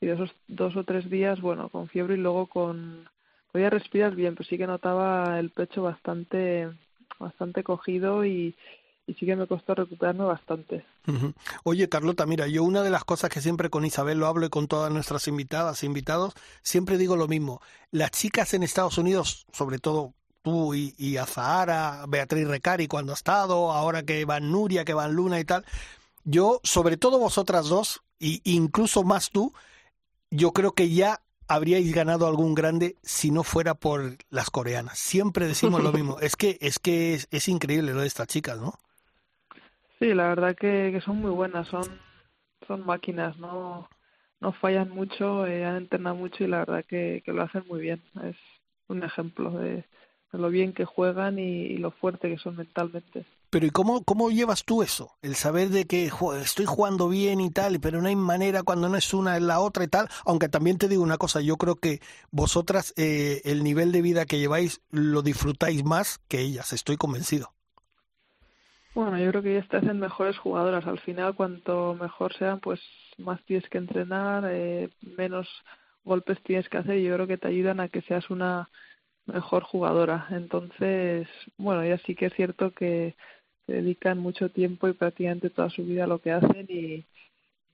sí, esos dos o tres días, bueno, con fiebre y luego con... Podía respirar bien, pero sí que notaba el pecho bastante, bastante cogido y, y sí que me costó recuperarme bastante. Oye, Carlota, mira, yo una de las cosas que siempre con Isabel lo hablo y con todas nuestras invitadas e invitados, siempre digo lo mismo. Las chicas en Estados Unidos, sobre todo tú y, y Azahara, Beatriz Recari cuando ha estado, ahora que van Nuria, que van Luna y tal, yo, sobre todo vosotras dos, y incluso más tú, yo creo que ya habríais ganado algún grande si no fuera por las coreanas. Siempre decimos lo mismo. Es que es que es, es increíble lo de estas chicas, ¿no? Sí, la verdad que, son muy buenas, son, son máquinas, no, no fallan mucho, eh, han entrenado mucho y la verdad que, que lo hacen muy bien. Es un ejemplo de, lo bien que juegan y, lo fuerte que son mentalmente. Pero ¿y cómo, cómo llevas tú eso? El saber de que estoy jugando bien y tal, pero no hay manera cuando no es una es la otra y tal. Aunque también te digo una cosa, yo creo que vosotras eh, el nivel de vida que lleváis lo disfrutáis más que ellas, estoy convencido. Bueno, yo creo que ellas te hacen mejores jugadoras. Al final, cuanto mejor sean, pues más tienes que entrenar, eh, menos golpes tienes que hacer y yo creo que te ayudan a que seas una mejor jugadora. Entonces, bueno, ya sí que es cierto que se dedican mucho tiempo y prácticamente toda su vida a lo que hacen y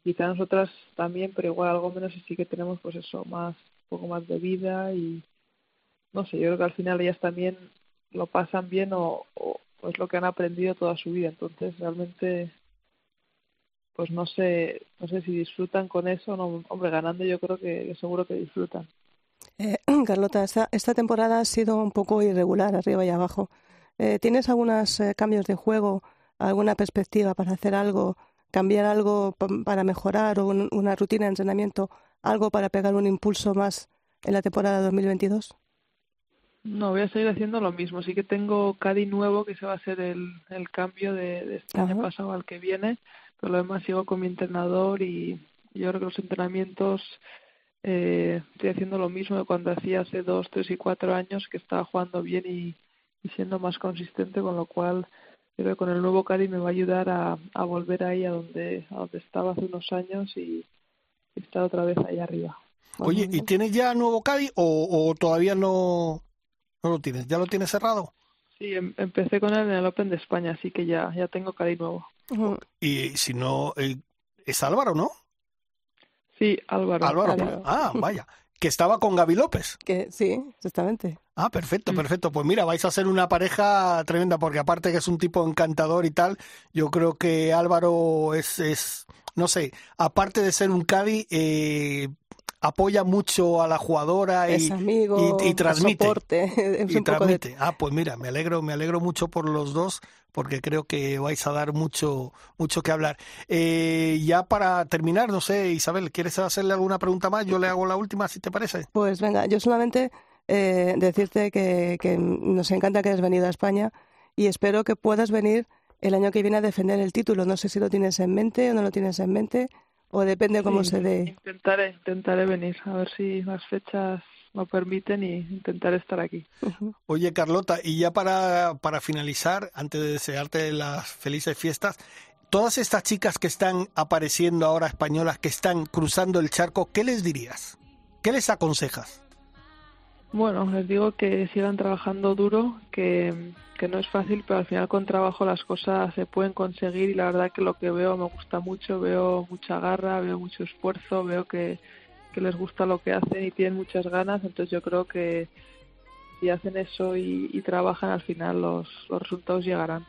quizá nosotras también, pero igual algo menos y sí que tenemos pues eso, más, un poco más de vida y no sé, yo creo que al final ellas también lo pasan bien o, o pues lo que han aprendido toda su vida. Entonces, realmente, pues no sé, no sé si disfrutan con eso. No, hombre, ganando yo creo que, seguro que disfrutan. Eh, Carlota, esta, esta temporada ha sido un poco irregular arriba y abajo. Eh, ¿Tienes algunos eh, cambios de juego, alguna perspectiva para hacer algo, cambiar algo para mejorar o un, una rutina de entrenamiento, algo para pegar un impulso más en la temporada 2022? No, voy a seguir haciendo lo mismo. Sí que tengo Cadi nuevo, que se va a hacer el, el cambio de, de este Ajá. año pasado al que viene, pero lo demás sigo con mi entrenador y yo creo que los entrenamientos eh, estoy haciendo lo mismo de cuando hacía hace dos, tres y cuatro años, que estaba jugando bien y, y siendo más consistente, con lo cual creo que con el nuevo Cadi me va a ayudar a, a volver ahí a donde, a donde estaba hace unos años y, y estar otra vez ahí arriba. Oye, ¿y tienes ya nuevo Cadi o, o todavía no, no lo tienes? ¿Ya lo tienes cerrado? Sí, em empecé con él en el Open de España, así que ya, ya tengo Cadi nuevo. Uh -huh. Y si no, eh, es Álvaro, ¿no? Sí, Álvaro. Álvaro. Álvaro. Ah, vaya. Que estaba con Gaby López. Que sí, exactamente. Ah, perfecto, perfecto. Pues mira, vais a ser una pareja tremenda, porque aparte que es un tipo encantador y tal, yo creo que Álvaro es, es no sé, aparte de ser un Cadi, eh, apoya mucho a la jugadora y, es amigo, y, y transmite. Soporte, y transmite. De... Ah, pues mira, me alegro, me alegro mucho por los dos porque creo que vais a dar mucho mucho que hablar. Eh, ya para terminar, no sé, Isabel, ¿quieres hacerle alguna pregunta más? Yo le hago la última, si te parece. Pues venga, yo solamente eh, decirte que, que nos encanta que hayas venido a España y espero que puedas venir el año que viene a defender el título. No sé si lo tienes en mente o no lo tienes en mente o depende cómo sí, se dé. Intentaré, intentaré venir, a ver si las fechas lo permiten y intentaré estar aquí. Oye, Carlota, y ya para, para finalizar, antes de desearte las felices fiestas, todas estas chicas que están apareciendo ahora españolas, que están cruzando el charco, ¿qué les dirías? ¿Qué les aconsejas? Bueno, les digo que sigan trabajando duro, que, que no es fácil, pero al final con trabajo las cosas se pueden conseguir y la verdad que lo que veo me gusta mucho, veo mucha garra, veo mucho esfuerzo, veo que, que les gusta lo que hacen y tienen muchas ganas, entonces yo creo que si hacen eso y, y trabajan al final los, los resultados llegarán.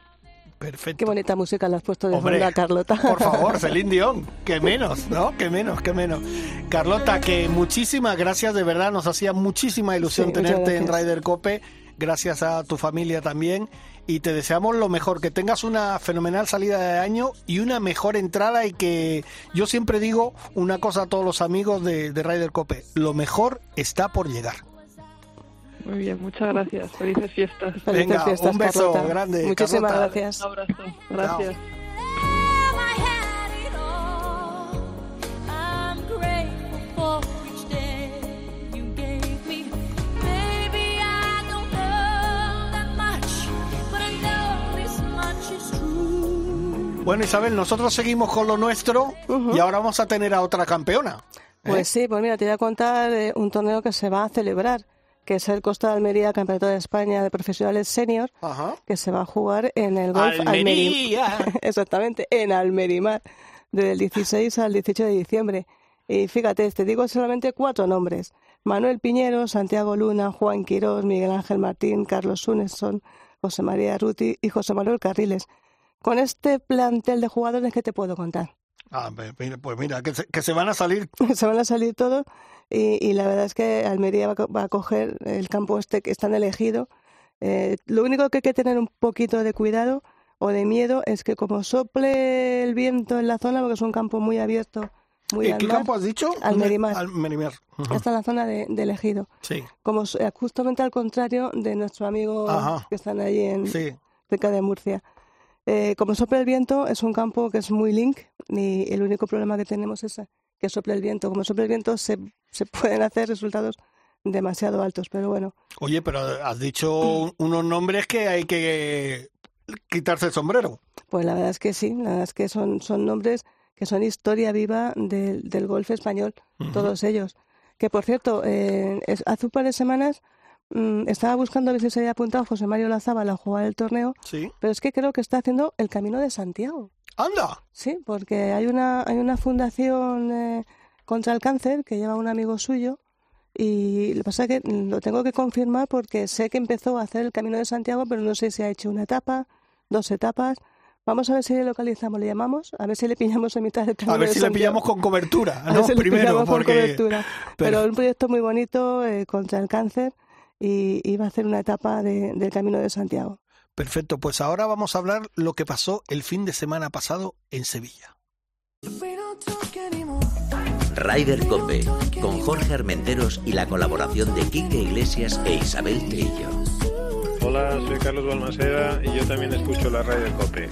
Perfecto. Qué bonita música le has puesto de Hombre, fondo, Carlota. Por favor, Celine Dion. Que menos, ¿no? Que menos, que menos. Carlota, que muchísimas gracias, de verdad. Nos hacía muchísima ilusión Sí, tenerte en. Ryder Cope. gracias a tu familia también y te deseamos lo mejor, que tengas una fenomenal salida de año y una mejor entrada y que yo siempre digo una cosa a todos los amigos de, de Ryder Cope, lo mejor está por llegar. Muy bien, muchas gracias. Felices fiestas. Felices Venga, fiestas, un beso Carlota. grande, Muchísimas Carlota. gracias. Un abrazo. Gracias. True. Bueno, Isabel, nosotros seguimos con lo nuestro y ahora vamos a tener a otra campeona. ¿eh? Pues sí, pues mira, te voy a contar eh, un torneo que se va a celebrar, que es el Costa de Almería Campeonato de España de Profesionales Senior, Ajá. que se va a jugar en el Golf Almería. Exactamente, en Almerimar, del 16 al 18 de diciembre. Y fíjate, te digo solamente cuatro nombres. Manuel Piñero, Santiago Luna, Juan Quirós, Miguel Ángel Martín, Carlos Suneson, José María Ruti y José Manuel Carriles. Con este plantel de jugadores que te puedo contar. Ah, pues mira, que se, que se van a salir. se van a salir todos y, y la verdad es que Almería va, va a coger el campo este que están elegido. Eh, lo único que hay que tener un poquito de cuidado o de miedo es que como sople el viento en la zona, porque es un campo muy abierto, muy ¿En al qué mar, campo has dicho? Almerimar. Almerimar. Ujú. está en la zona de, de elegido. Sí, Como eh, justamente al contrario de nuestro amigo Ajá. que están allí en, sí. cerca de Murcia. Eh, como sopla el viento, es un campo que es muy link y el único problema que tenemos es que sople el viento. Como sopla el viento, se, se pueden hacer resultados demasiado altos, pero bueno, Oye, pero has dicho unos nombres que hay que quitarse el sombrero. pues la verdad es que sí, la verdad es que son, son nombres que son historia viva del, del golf español, todos ellos. Que por cierto, eh, es- hace un par de semanas mm, estaba buscando a ver si se había apuntado José Mario Lazábal a jugar el torneo, Sí. pero es que creo que está haciendo el Camino de Santiago. ¡Anda! Sí, porque hay una, hay una fundación eh, contra el cáncer que lleva un amigo suyo y lo que pasa es que lo tengo que confirmar porque sé que empezó a hacer el Camino de Santiago, pero no sé si ha hecho una etapa, dos etapas. Vamos a ver si le localizamos, le llamamos, a ver si le pillamos en mitad del Camino A ver de si le pillamos con cobertura, A ver ¿no? si le Primero, pillamos con porque... cobertura. pero- Pero un proyecto muy bonito eh, contra el cáncer y iba a hacer una etapa de- del Camino de Santiago. Perfecto, pues ahora vamos a hablar lo que pasó el fin de semana pasado en Sevilla. Ryder Cope, con Jorge Armenteros y la colaboración de Quique Iglesias e Isabel Trillo. Hola, soy Carlos Balmaseda y yo también escucho la radio Cope.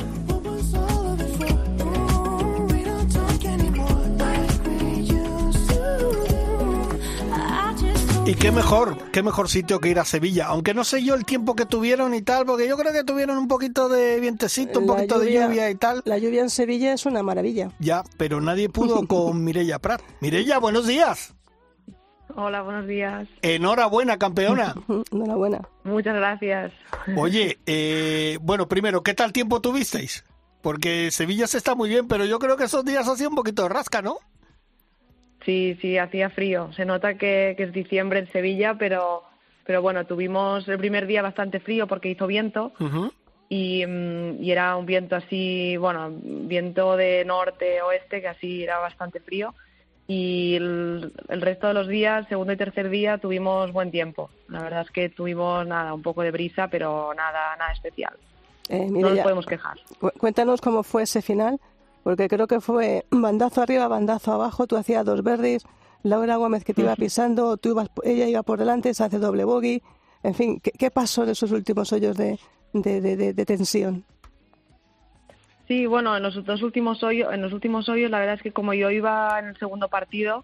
Y qué mejor, qué mejor sitio que ir a Sevilla, aunque no sé yo el tiempo que tuvieron y tal, porque yo creo que tuvieron un poquito de vientecito, un La poquito de lluvia- lluvia y tal. La lluvia en Sevilla es una maravilla. Ya, pero nadie pudo con Mirella Prat. Mirella, buenos días. Hola, buenos días. Enhorabuena, campeona. Enhorabuena. Muchas gracias. Oye, eh, bueno, primero, ¿qué tal tiempo tuvisteis? Porque Sevilla se está muy bien, pero yo creo que esos días hacía un poquito de rasca, ¿no? Sí, sí, hacía frío. Se nota que, que es diciembre en Sevilla, pero, pero bueno, tuvimos el primer día bastante frío porque hizo viento y, mm, y era un viento así, bueno, viento de norte-oeste, que así era bastante frío. Y el, el resto de los días, segundo y tercer día, tuvimos buen tiempo. La verdad es que tuvimos nada, un poco de brisa, pero nada, nada especial. Eh, no nos podemos quejar. cu- cuéntanos cómo fue ese final, porque creo que fue bandazo arriba, bandazo abajo, tú hacías dos verdes, Laura Gómez que te iba pisando, tú ibas, ella iba por delante, se hace doble bogey, en fin, ¿qué, qué pasó en esos últimos hoyos de, de, de- de- de tensión? Sí, bueno, en los dos últimos hoyos, en los últimos hoyos, la verdad es que como yo iba en el segundo partido,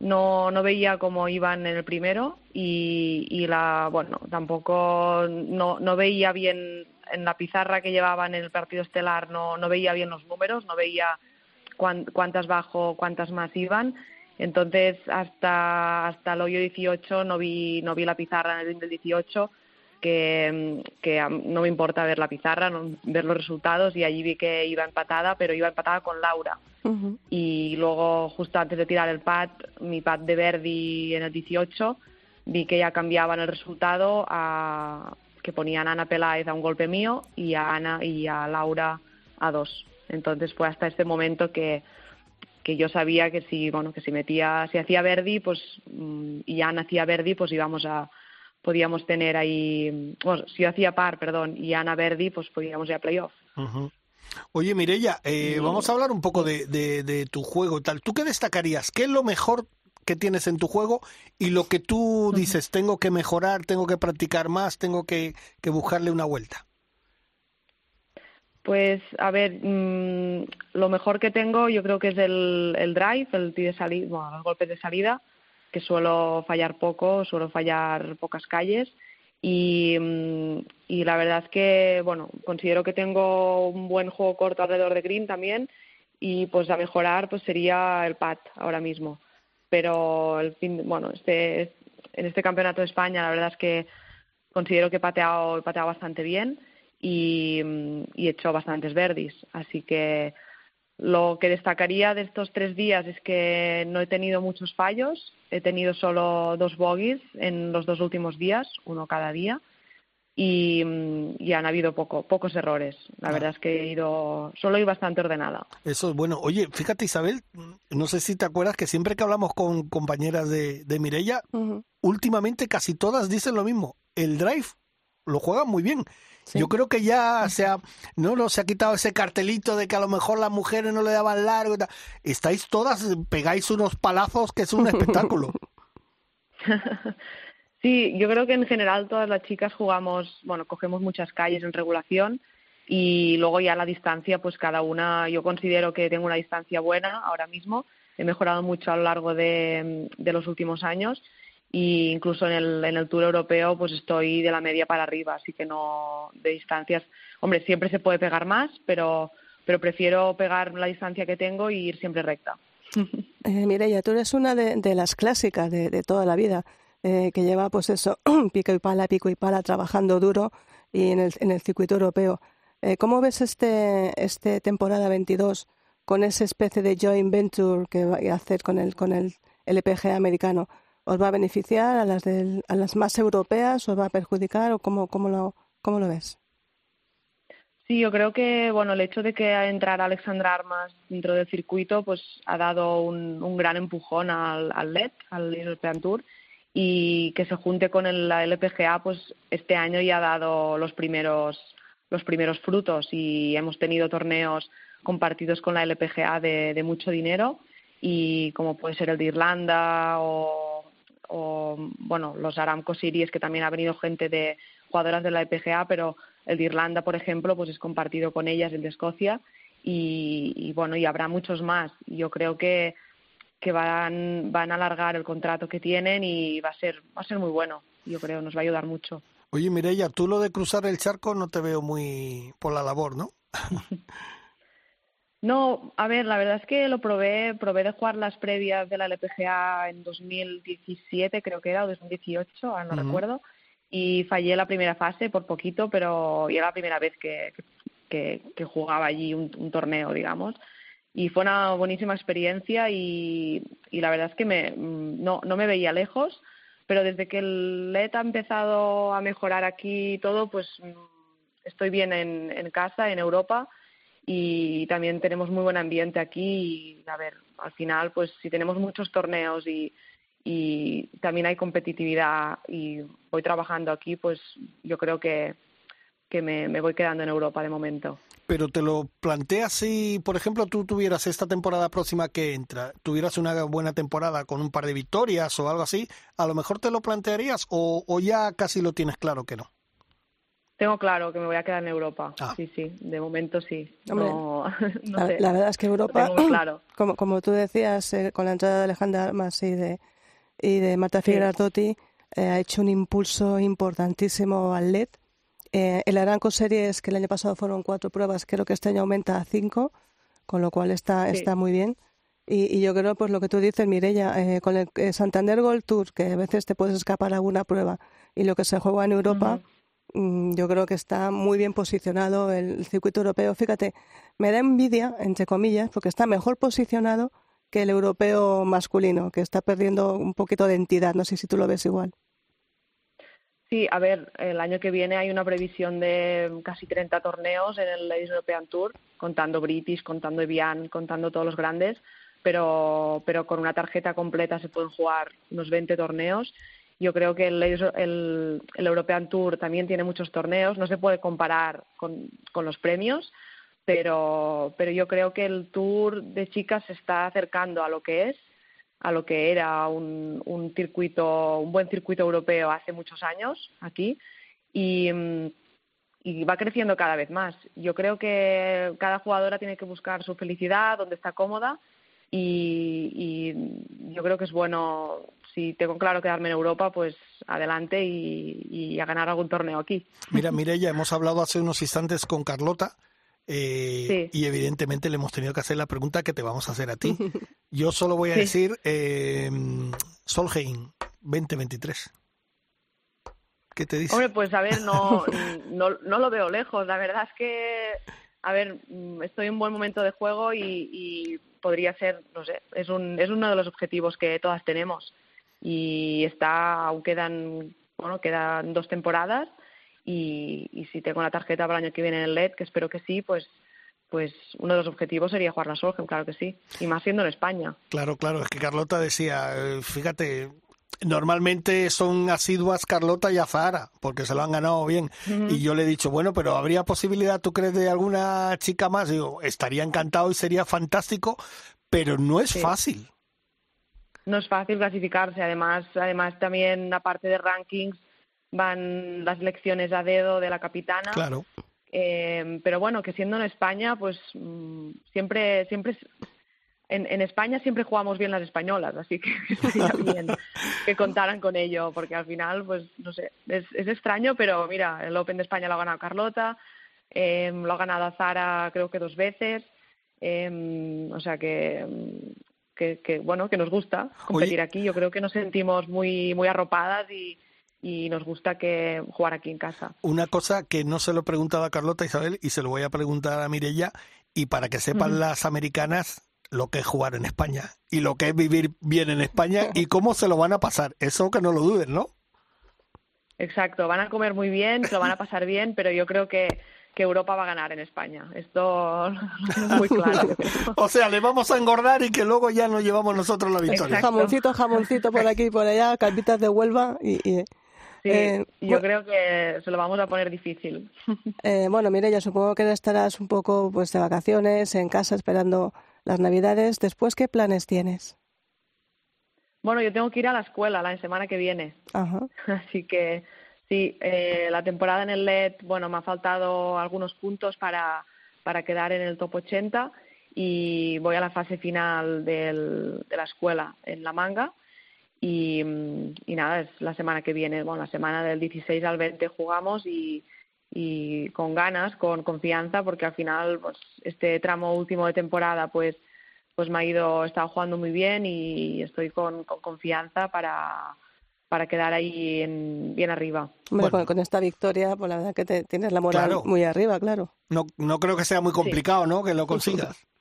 no, no veía cómo iban en el primero y, y la, bueno, tampoco no, no veía bien en la pizarra que llevaban en el partido estelar, no, no veía bien los números, no veía cuán- cuántas bajo, cuántas más iban. Entonces, hasta, hasta el hoyo 18 no vi, no vi la pizarra en el del 18 que, que a- no me importa ver la pizarra, no- ver los resultados y allí vi que iba empatada, pero iba empatada con Laura. Y luego, justo antes de tirar el pad, mi pad de Verdi en el 18, vi que ya cambiaban el resultado a que ponían a Ana Peláez a un golpe mío y a Ana y a Laura a dos. Entonces fue hasta este momento que, que yo sabía que si bueno que si metía si hacía Verdi pues mm, y Ana hacía Verdi pues íbamos a, podíamos tener ahí, bueno, si yo hacía par, perdón, y Ana Verdi, pues podíamos ir a playoff. Oye, Mirella, eh, vamos a hablar un poco de, de, de tu juego y tal. ¿Tú qué destacarías? ¿Qué es lo mejor que tienes en tu juego y lo que tú dices, tengo que mejorar, tengo que practicar más, tengo que, que buscarle una vuelta? Pues, a ver, mm, lo mejor que tengo yo creo que es el, el drive, el de salida, bueno, los golpes de salida, que suelo fallar poco, suelo fallar pocas calles y, mm, y la verdad es que, bueno, considero que tengo un buen juego corto alrededor de green también y pues a mejorar pues sería el pat ahora mismo. Pero el fin, bueno, este en este campeonato de España la verdad es que considero que he pateado, he pateado bastante bien y, mm, y he hecho bastantes verdis. Así que lo que destacaría de estos tres días es que no he tenido muchos fallos, he tenido solo dos bogies en los dos últimos días, uno cada día, y, mm, y han habido poco, pocos errores. La verdad es que he ido, solo he ido bastante ordenada. Eso es bueno. Oye, fíjate Isabel, no sé si te acuerdas que siempre que hablamos con compañeras de, de Mirella, últimamente casi todas dicen lo mismo. El drive lo juegan muy bien. Yo creo que ya se ha, no, no se ha quitado ese cartelito de que a lo mejor las mujeres no le daban largo. y tal. Estáis todas, pegáis unos palazos que es un espectáculo. Sí, yo creo que en general todas las chicas jugamos, bueno, cogemos muchas calles en regulación y luego ya la distancia, pues cada una, yo considero que tengo una distancia buena ahora mismo. He mejorado mucho a lo largo de, de los últimos años y incluso en el, en el Tour Europeo pues estoy de la media para arriba, así que no de distancias. Hombre, siempre se puede pegar más, pero, pero prefiero pegar la distancia que tengo y ir siempre recta. Eh, Mireia, tú eres una de, las clásicas de, toda la vida, eh, que lleva pues eso, pico y pala, pico y pala, trabajando duro y en el, en el circuito europeo. Eh, ¿Cómo ves este, este temporada 22 con esa especie de joint venture que va a hacer con el, con el LPGA americano? ¿Os va a beneficiar a las, del, a las más europeas? ¿Os va a perjudicar? ¿O cómo, cómo, lo, cómo lo ves? Sí, yo creo que bueno el hecho de que entrara Alexandra Armas dentro del circuito pues ha dado un, un gran empujón al, al LED, al European Tour y que se junte con el, la LPGA pues este año ya ha dado los primeros los primeros frutos y hemos tenido torneos compartidos con la LPGA de, de mucho dinero y como puede ser el de Irlanda o, o bueno los Aramco Series que también ha venido gente de jugadoras de la LPGA pero el de Irlanda por ejemplo pues es compartido con ellas el de Escocia y, y bueno y habrá muchos más yo creo que que van van a alargar el contrato que tienen y va a ser va a ser muy bueno yo creo nos va a ayudar mucho Oye, Mireia, tú lo de cruzar el charco no te veo muy por la labor, ¿no? No, a ver, la verdad es que lo probé, probé de jugar las previas de la LPGA en 2017, creo que era, o 2018, ahora no recuerdo, y fallé la primera fase por poquito, pero era la primera vez que, que, que jugaba allí un, un torneo, digamos. Y fue una buenísima experiencia y, y la verdad es que me, mm, no, no me veía lejos, pero desde que el LED ha empezado a mejorar aquí todo, pues mm, estoy bien en, en casa, en Europa, y también tenemos muy buen ambiente aquí y a ver al final pues si tenemos muchos torneos y y también hay competitividad y voy trabajando aquí pues yo creo que que me, voy quedando en Europa de momento Pero te lo planteas si, por ejemplo, tú tuvieras esta temporada próxima que entra, tuvieras una buena temporada con un par de victorias o algo así, a lo mejor te lo plantearías o ya casi lo tienes claro que no. Tengo claro que me voy a quedar en Europa sí sí de momento sí no, no la, sé. la verdad es que Europa, claro como, como tú decías, eh, con la entrada de Alejandra Armas y de, y de Marta Sí. Eh, ha hecho un impulso importantísimo al LED. Eh, el Aranco Series, que el año pasado fueron cuatro pruebas, creo que este año aumenta a cinco, con lo cual está, Sí. está muy bien. Y, y yo creo, pues lo que tú dices, Mireia, eh, con el eh, Santander Gold Tour, que a veces te puedes escapar alguna prueba, y lo que se juega en Europa, mm, yo creo que está muy bien posicionado el circuito europeo. Fíjate, me da envidia, entre comillas, porque está mejor posicionado que el europeo masculino, que está perdiendo un poquito de entidad. No sé si tú lo ves igual. Sí, a ver, el año que viene hay una previsión de casi 30 torneos en el Ladies European Tour, contando British, contando Evian, contando todos los grandes, pero, pero con una tarjeta completa se pueden jugar unos 20 torneos Yo creo que el, el, European Tour también tiene muchos torneos, no se puede comparar con, con los premios, pero, pero yo creo que el Tour de chicas se está acercando a lo que es, a lo que era un, un circuito, un buen circuito europeo hace muchos años aquí y, y va creciendo cada vez más. Yo creo que cada jugadora tiene que buscar su felicidad, donde está cómoda y, y yo creo que es bueno, si tengo claro quedarme en Europa, pues adelante y, y a ganar algún torneo aquí. Mira, Mireya, hemos hablado hace unos instantes con Carlota eh, y evidentemente le hemos tenido que hacer la pregunta que te vamos a hacer a ti. Yo solo voy a Sí. decir eh, Solheim 2023. ¿Qué te dice? Hombre, pues a ver, no, no, no lo veo lejos. La verdad es que, a ver, mm, estoy en un buen momento de juego y, y podría ser, no sé, es, un, es uno de los objetivos que todas tenemos. Y está, aún quedan, bueno, quedan dos temporadas y, y si tengo la tarjeta para el año que viene en el LED, que espero que sí, pues pues uno de los objetivos sería jugar la Solheim, claro que sí. Y más siendo en España. Claro, claro, es que Carlota decía, eh, fíjate, normalmente son asiduas Carlota y Azahara, porque se lo han ganado bien. Y yo le he dicho, bueno, pero ¿habría posibilidad, tú crees, de alguna chica más? Digo, estaría encantado y sería fantástico, pero no es Sí. fácil. No es fácil clasificarse. Además, además también aparte de rankings van las elecciones a dedo de la capitana. Claro. Eh, pero bueno, que siendo en España, pues mm, siempre, siempre en, en España siempre jugamos bien las españolas, así que estaría bien que contaran con ello, porque al final, pues no sé, es, es extraño, pero mira, el Open de España lo ha ganado Carlota, eh, lo ha ganado Zara creo que dos veces, eh, o sea que, mm, que, que, bueno, que nos gusta competir aquí, yo creo que nos sentimos muy, muy arropadas y, y nos gusta que jugar aquí en casa. Una cosa que no se lo he preguntado a Carlota Isabel y se lo voy a preguntar a Mirella, y para que sepan las americanas lo que es jugar en España y lo que es vivir bien en España y cómo se lo van a pasar. Eso que no lo duden, ¿no? Exacto, van a comer muy bien, se lo van a pasar bien, pero yo creo que, que Europa va a ganar en España. Esto tengo muy claro. O sea, le vamos a engordar y que luego ya nos llevamos nosotros la victoria. Jamoncito, jamoncito por aquí y por allá, calvitas de Huelva y... y, Sí, eh, yo creo que se lo vamos a poner difícil. eh, bueno, Mireya, supongo que estarás un poco pues de vacaciones, en casa, esperando las Navidades. Después, ¿qué planes tienes? Bueno, yo tengo que ir a la escuela la semana que viene, Ajá. así que sí, eh, la temporada en el LED, bueno, me ha faltado algunos puntos para, para quedar en el top 80 y voy a la fase final del, de la escuela en La Manga. Y, y nada, es la semana que viene, bueno, la semana del 16 al 20 jugamos y, y con ganas, con confianza, porque al final pues, este tramo último de temporada pues pues me ha ido, he estado jugando muy bien y estoy con confianza para, para quedar ahí en, bien arriba. Hombre, con, con esta victoria, pues la verdad que te, tienes la moral Claro. muy arriba, claro. No, no creo que sea muy complicado, ¿no? Que lo consigas.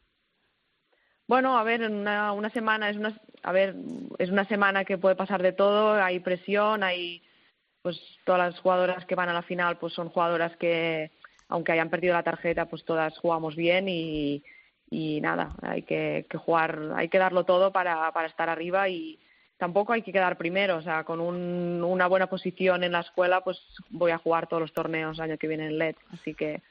Bueno, a ver, en una, una semana es una, a ver, es una semana que puede pasar de todo, hay presión, hay pues todas las jugadoras que van a la final pues son jugadoras que aunque hayan perdido la tarjeta pues todas jugamos bien y, y nada, hay que, que jugar, hay que darlo todo para, para estar arriba y tampoco hay que quedar primero, o sea, con un, una buena posición en la escuela pues voy a jugar todos los torneos año que viene en LED, así que,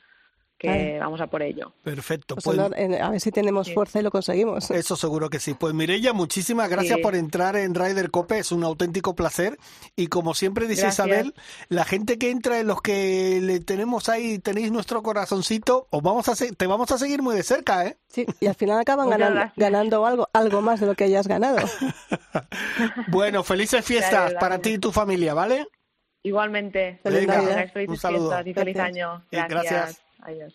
que vamos a por ello. Perfecto. Pues Pues, en- a ver si tenemos Sí. fuerza y lo conseguimos. eso seguro que sí. Pues Mirella, muchísimas gracias Sí. por entrar en Ryder Cope, es un auténtico placer. Y como siempre dice Gracias. Isabel, la gente que entra en los que le tenemos ahí, tenéis nuestro corazoncito, os vamos a te vamos a seguir muy de cerca, ¿eh? Sí, y al final acaban ganando, ganando algo, algo más de lo que hayas ganado. Bueno, felices fiestas para ti y tu familia, ¿vale? Igualmente. Venga, felices un saludo. fiestas y feliz Gracias. año. Gracias. Adiós.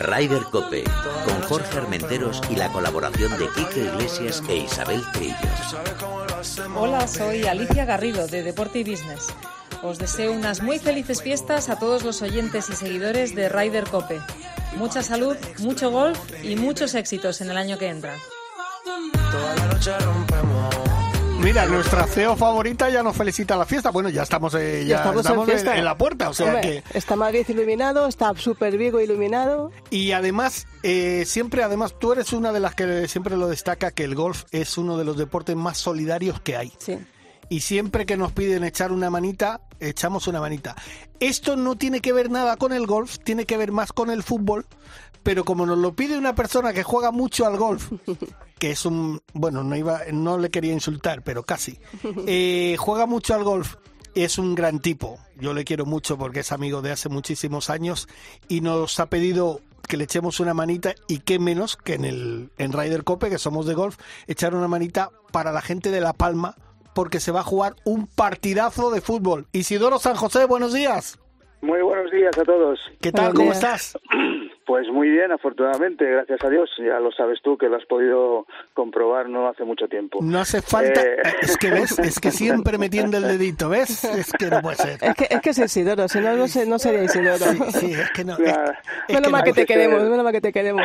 Ryder Cope, con Jorge Armenteros y la colaboración de Quique Iglesias e Isabel Trillo. Hola, soy Alicia Garrido de Deporte y Business. Os deseo unas muy felices fiestas a todos los oyentes y seguidores de Ryder Cope. Mucha salud, mucho golf y muchos éxitos en el año que entra. Mira, Mira, nuestra CEO favorita ya nos felicita la fiesta. Bueno, ya estamos, eh, ya estamos, estamos en, en, fiesta. en la puerta, o sea Hombre, que... Está Madrid iluminado, está Super Vigo iluminado. Y además, eh, siempre, además, tú eres una de las que siempre lo destaca que el golf es uno de los deportes más solidarios que hay. Sí. Y siempre que nos piden echar una manita, echamos una manita. Esto no tiene que ver nada con el golf, tiene que ver más con el fútbol, pero como nos lo pide una persona que juega mucho al golf, que es un, bueno, no iba, no le quería insultar, pero casi, eh, juega mucho al golf, es un gran tipo. Yo le quiero mucho porque es amigo de hace muchísimos años y nos ha pedido que le echemos una manita y qué menos que en el en Ryder Cope, que somos de golf, echar una manita para la gente de La Palma porque se va a jugar un partidazo de fútbol. Isidoro San José, buenos días. Muy buenos días a todos. ¿Qué tal? ¿Cómo estás? Pues muy bien, afortunadamente, gracias a Dios. Ya lo sabes tú que lo has podido comprobar no hace mucho tiempo. No hace falta. Eh, Es que ves, es que siempre metiendo el dedito, ¿ves? Es que no puede ser. Es que es, que es Isidoro, si no, no, se- no sería Isidoro. Sí, sí, es que no. es- es menos que mal no que te queremos, menos mal que te queremos.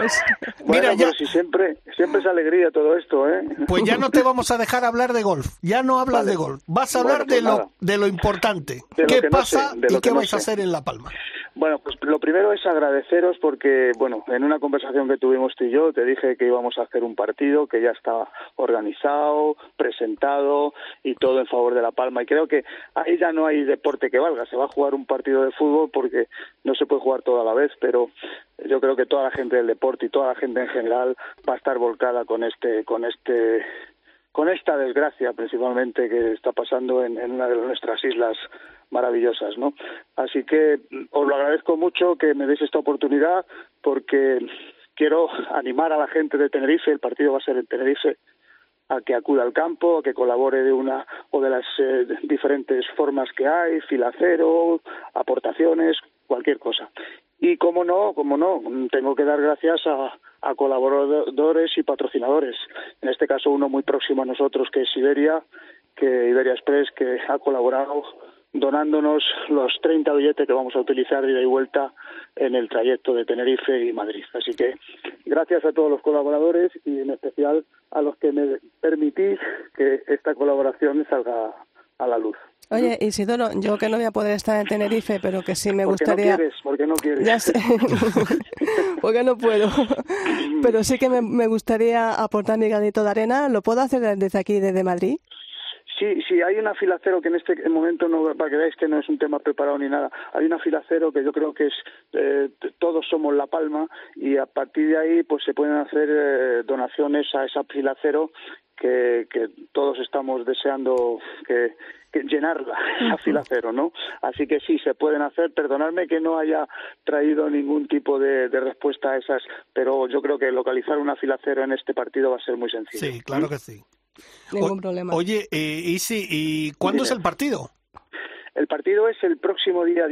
Bueno, Mira, ya- pero si siempre, siempre es alegría todo esto, ¿eh? Pues ya no te vamos a dejar hablar de golf. Ya no hablas Vale. de golf. Vas a Bueno, hablar pues de lo nada. de lo importante. De lo ¿Qué que no pasa sé, de y lo qué vais a sé. hacer en La Palma? Bueno, pues lo primero es agradeceros porque, bueno, en una conversación que tuvimos tú y yo, te dije que íbamos a hacer un partido que ya estaba organizado, presentado y todo en favor de La Palma. Y creo que ahí ya no hay deporte que valga. Se va a jugar un partido de fútbol porque no se puede jugar todo a la vez, pero yo creo que toda la gente del deporte y toda la gente en general va a estar volcada con este, con este con esta desgracia principalmente que está pasando en, en una de nuestras islas maravillosas, ¿no? Así que os lo agradezco mucho que me deis esta oportunidad porque quiero animar a la gente de Tenerife, el partido va a ser en Tenerife, a que acuda al campo, a que colabore de una o de las eh, diferentes formas que hay, filacero, aportaciones, cualquier cosa. Y como no, como no, tengo que dar gracias a, a colaboradores y patrocinadores. En este caso uno muy próximo a nosotros que es Iberia, que Iberia Express, que ha colaborado donándonos los 30 billetes que vamos a utilizar de ida y vuelta en el trayecto de Tenerife y Madrid. Así que gracias a todos los colaboradores y en especial a los que me permitís que esta colaboración salga a la luz. Oye, Isidoro, yo que no voy a poder estar en Tenerife, pero que sí me Porque gustaría... no quieres, porque no quieres. Ya sé, porque no puedo. Pero sí que me, me gustaría aportar mi granito de arena. ¿Lo puedo hacer desde aquí, desde Madrid? Sí, sí, hay una fila cero que en este momento, no, para que veáis que no es un tema preparado ni nada, hay una fila cero que yo creo que es, eh, todos somos La Palma y a partir de ahí pues se pueden hacer eh, donaciones a esa fila cero que, que todos estamos deseando que, que llenarla, esa fila cero, ¿no? Así que sí, se pueden hacer, perdonadme que no haya traído ningún tipo de, de respuesta a esas, pero yo creo que localizar una fila cero en este partido va a ser muy sencillo. Sí, claro que sí. Ningún O- problema. Oye, eh, Isi, ¿y cuándo Dime. es el partido? El partido es el próximo día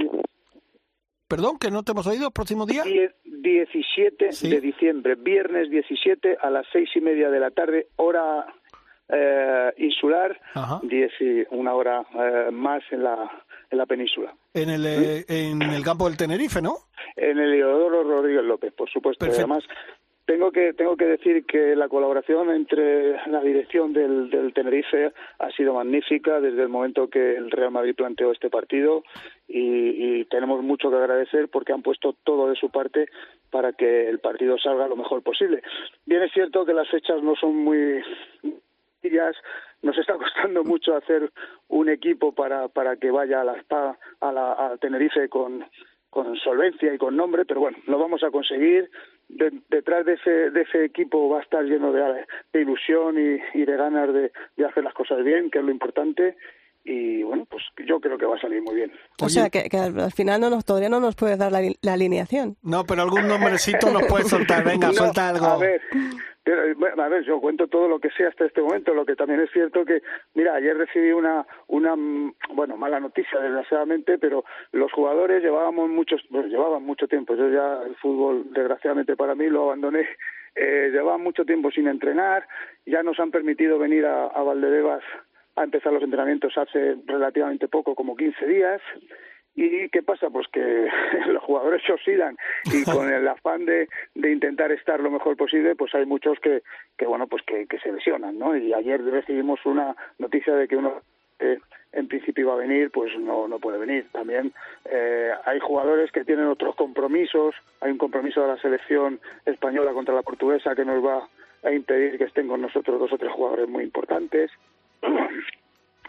Perdón, que no te hemos oído, próximo día. Die- 17 Sí. de diciembre, viernes 17 a las seis y media de la tarde, hora eh, insular, Ajá. diez y una hora eh, más en la, en la península. En el, eh, en el campo del Tenerife, ¿no? En el Leodoro Rodríguez López, por supuesto. Perfecto. Además, tengo que, tengo que decir que la colaboración entre la dirección del, del Tenerife ha sido magnífica desde el momento que el Real Madrid planteó este partido y, tenemos mucho que agradecer porque han puesto todo de su parte para que el partido salga lo mejor posible. Bien es cierto que las fechas no son muy nos está costando mucho hacer un equipo para, para que vaya a la a, la, Tenerife con, con solvencia y con nombre, pero bueno, lo vamos a conseguir. De- detrás de ese, de ese equipo va a estar lleno de, de ilusión y, y de ganas de, de hacer las cosas bien, que es lo importante. Y bueno, pues yo creo que va a salir muy bien. O sea, que, que al al final no nos, todavía no nos puedes dar la, la alineación. No, pero algún nombrecito nos puedes soltar. Venga, No, suelta algo. A ver, pero, eh, a ver, yo cuento todo lo que sé hasta este momento. Lo que también es cierto que, mira, ayer recibí una, una, mm, bueno, mala noticia, desgraciadamente, pero los jugadores llevábamos muchos, bueno, llevaban mucho tiempo. Yo ya el fútbol, desgraciadamente para mí, lo abandoné. Eh, llevaban mucho tiempo sin entrenar. Ya nos han permitido venir a, a Valdebebas a empezar los entrenamientos hace relativamente poco, como 15 días ¿Y qué pasa? Pues que los jugadores se oxidan y con el afán de, de intentar estar lo mejor posible, pues hay muchos que, que bueno, pues que, que se lesionan, ¿no? Y ayer recibimos una noticia de que uno eh, en principio iba a venir, pues no, no puede venir. También eh, hay jugadores que tienen otros compromisos. Hay un compromiso de la selección española contra la portuguesa que nos va a impedir que estén con nosotros dos o tres jugadores muy importantes.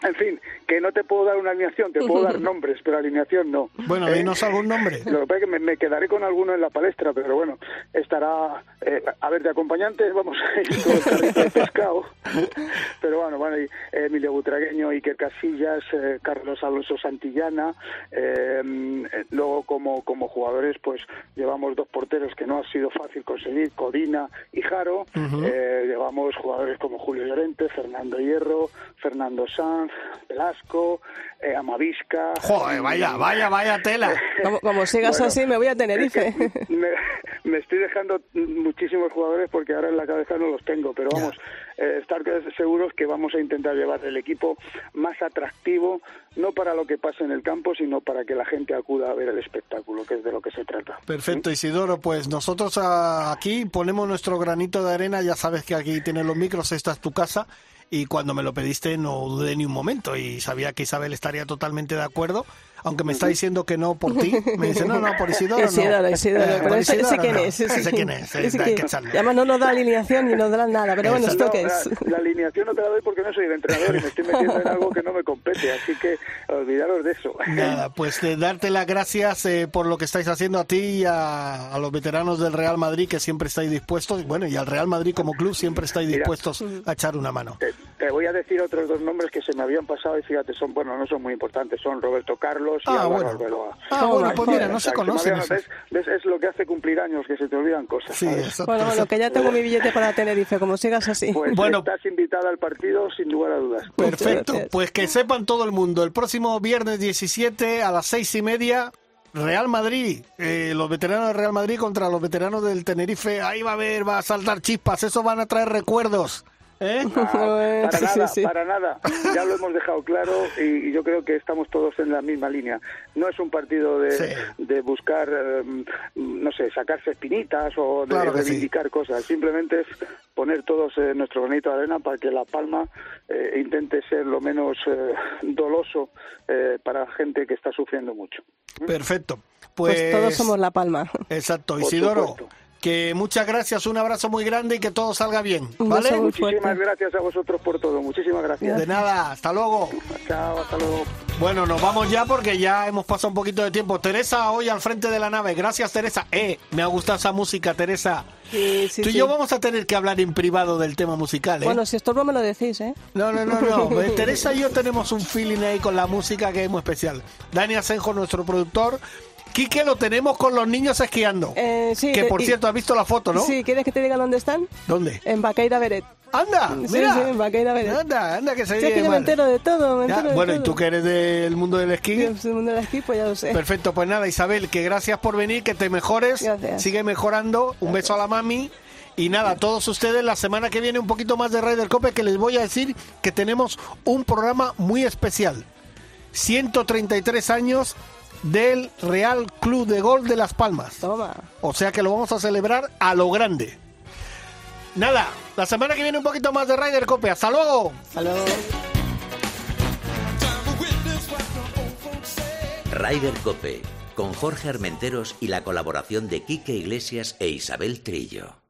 En fin, que no te puedo dar una alineación, te puedo dar nombres, pero alineación no. Bueno, Eh, dinos algún nombre. Lo que pasa es que me, me quedaré con alguno en la palestra, pero bueno, estará, eh, a ver, de acompañantes vamos a ir todo el carrito de pescado, pero bueno, van a ir Emilio Butragueño, Iker Casillas, eh, Carlos Alonso Santillana, eh, eh, luego como, como jugadores pues llevamos dos porteros que no ha sido fácil conseguir, Codina y Jaro, eh, llevamos jugadores como Julio Llorente, Fernando Hierro, Fernando Sanz, Velasco, eh, Amavisca. Joder, vaya, vaya, vaya tela. Como, como sigas Bueno, así, me voy a Tenerife. me, me estoy dejando muchísimos jugadores porque ahora en la cabeza no los tengo, pero vamos, eh, estar seguros que vamos a intentar llevar el equipo más atractivo, no para lo que pase en el campo, sino para que la gente acuda a ver el espectáculo, que es de lo que se trata. Perfecto, Isidoro. Pues nosotros ah, aquí ponemos nuestro granito de arena. Ya sabes que aquí tienes los micros, esta es tu casa. Y cuando me lo pediste no dudé ni un momento y sabía que Isabel estaría totalmente de acuerdo. Aunque me está diciendo que no por ti. Me dice, no, no, por Isidoro Isidoro, no. Isidoro, Eh, pero ese, ese quién no. es. ese Ese quién es. eh, Ese quién- que. Y además no nos da alineación ni nos da nada, pero bueno, ¿esto No, qué la, es? la alineación no te la doy porque no soy el entrenador y me estoy metiendo en algo que no me compete, así que olvidaros de eso. Nada, pues eh, darte las gracias eh, por lo que estáis haciendo a ti y a, a los veteranos del Real Madrid que siempre estáis dispuestos, bueno, y al Real Madrid como club siempre estáis Mira. dispuestos a echar una mano. Te, te voy a decir otros dos nombres que se me habían pasado y fíjate, son bueno, no son muy importantes, son Roberto Carlos y Ah, Álvaro bueno. Ah, bueno, pues mira, no se conocen. Es lo que hace cumplir años, que se te olvidan cosas. Sí. Bueno, bueno, que ya tengo mi billete para Tenerife, como sigas así. Pues Bueno. estás invitada al partido sin lugar a dudas. Perfecto, pues que sepan todo el mundo, el próximo viernes 17 a las seis y media, Real Madrid, eh, los veteranos del Real Madrid contra los veteranos del Tenerife, ahí va a haber, va a saltar chispas, eso van a traer recuerdos. ¿Eh? Ah, para Sí, nada, sí. para nada. Ya lo hemos dejado claro y, y yo creo que estamos todos en la misma línea. No es un partido de, Sí. de buscar, eh, no sé, sacarse espinitas o de Claro que sí. reivindicar cosas. Simplemente es poner todos eh, nuestro granito de arena para que La Palma eh, intente ser lo menos eh, doloso eh, para gente que está sufriendo mucho. Perfecto. Pues, Pues, todos somos La Palma. Exacto, Por Isidoro, supuesto. Que muchas gracias, un abrazo muy grande y que todo salga bien, Un ¿vale? beso muy Muchísimas fuerte. gracias a vosotros por todo. Muchísimas gracias. De nada, hasta luego. Chao, hasta luego. Bueno, nos vamos ya porque ya hemos pasado un poquito de tiempo. Teresa hoy al frente de la nave. Gracias, Teresa. Eh, me ha gustado esa música, Teresa. Sí, sí, Tú y sí. yo vamos a tener que hablar en privado del tema musical, ¿eh? Bueno, si estorbo me lo decís, ¿eh? No, no, no, no. Eh, Teresa y yo tenemos un feeling ahí con la música que es muy especial. Dani Asenjo, nuestro productor. Quique lo tenemos con los niños esquiando. Eh, sí, que por y- cierto, has visto la foto, ¿no? Sí, ¿quieres que te diga dónde están? ¿Dónde? En Baqueira Beret. ¡Anda! Sí, Mira. sí, en Baqueira Beret. Anda, anda, que se Sí, es que viene yo me entero de todo, me entero de Bueno, y tú que eres del mundo del esquí. Del mundo del esquí, pues ya lo sé. Perfecto, pues nada, Isabel, que gracias por venir, que te mejores, Gracias. sigue mejorando, un beso a la mami y nada, a todos ustedes la semana que viene un poquito más de Raider Cope que les voy a decir que tenemos un programa muy especial. 133 años del Real Club de Golf de Las Palmas. Toma. O sea que lo vamos a celebrar a lo grande. Nada, la semana que viene un poquito más de Raider Cope. Hasta luego. Hasta luego. Ryder Cope, con Jorge Armenteros y la colaboración de Quique Iglesias e Isabel Trillo.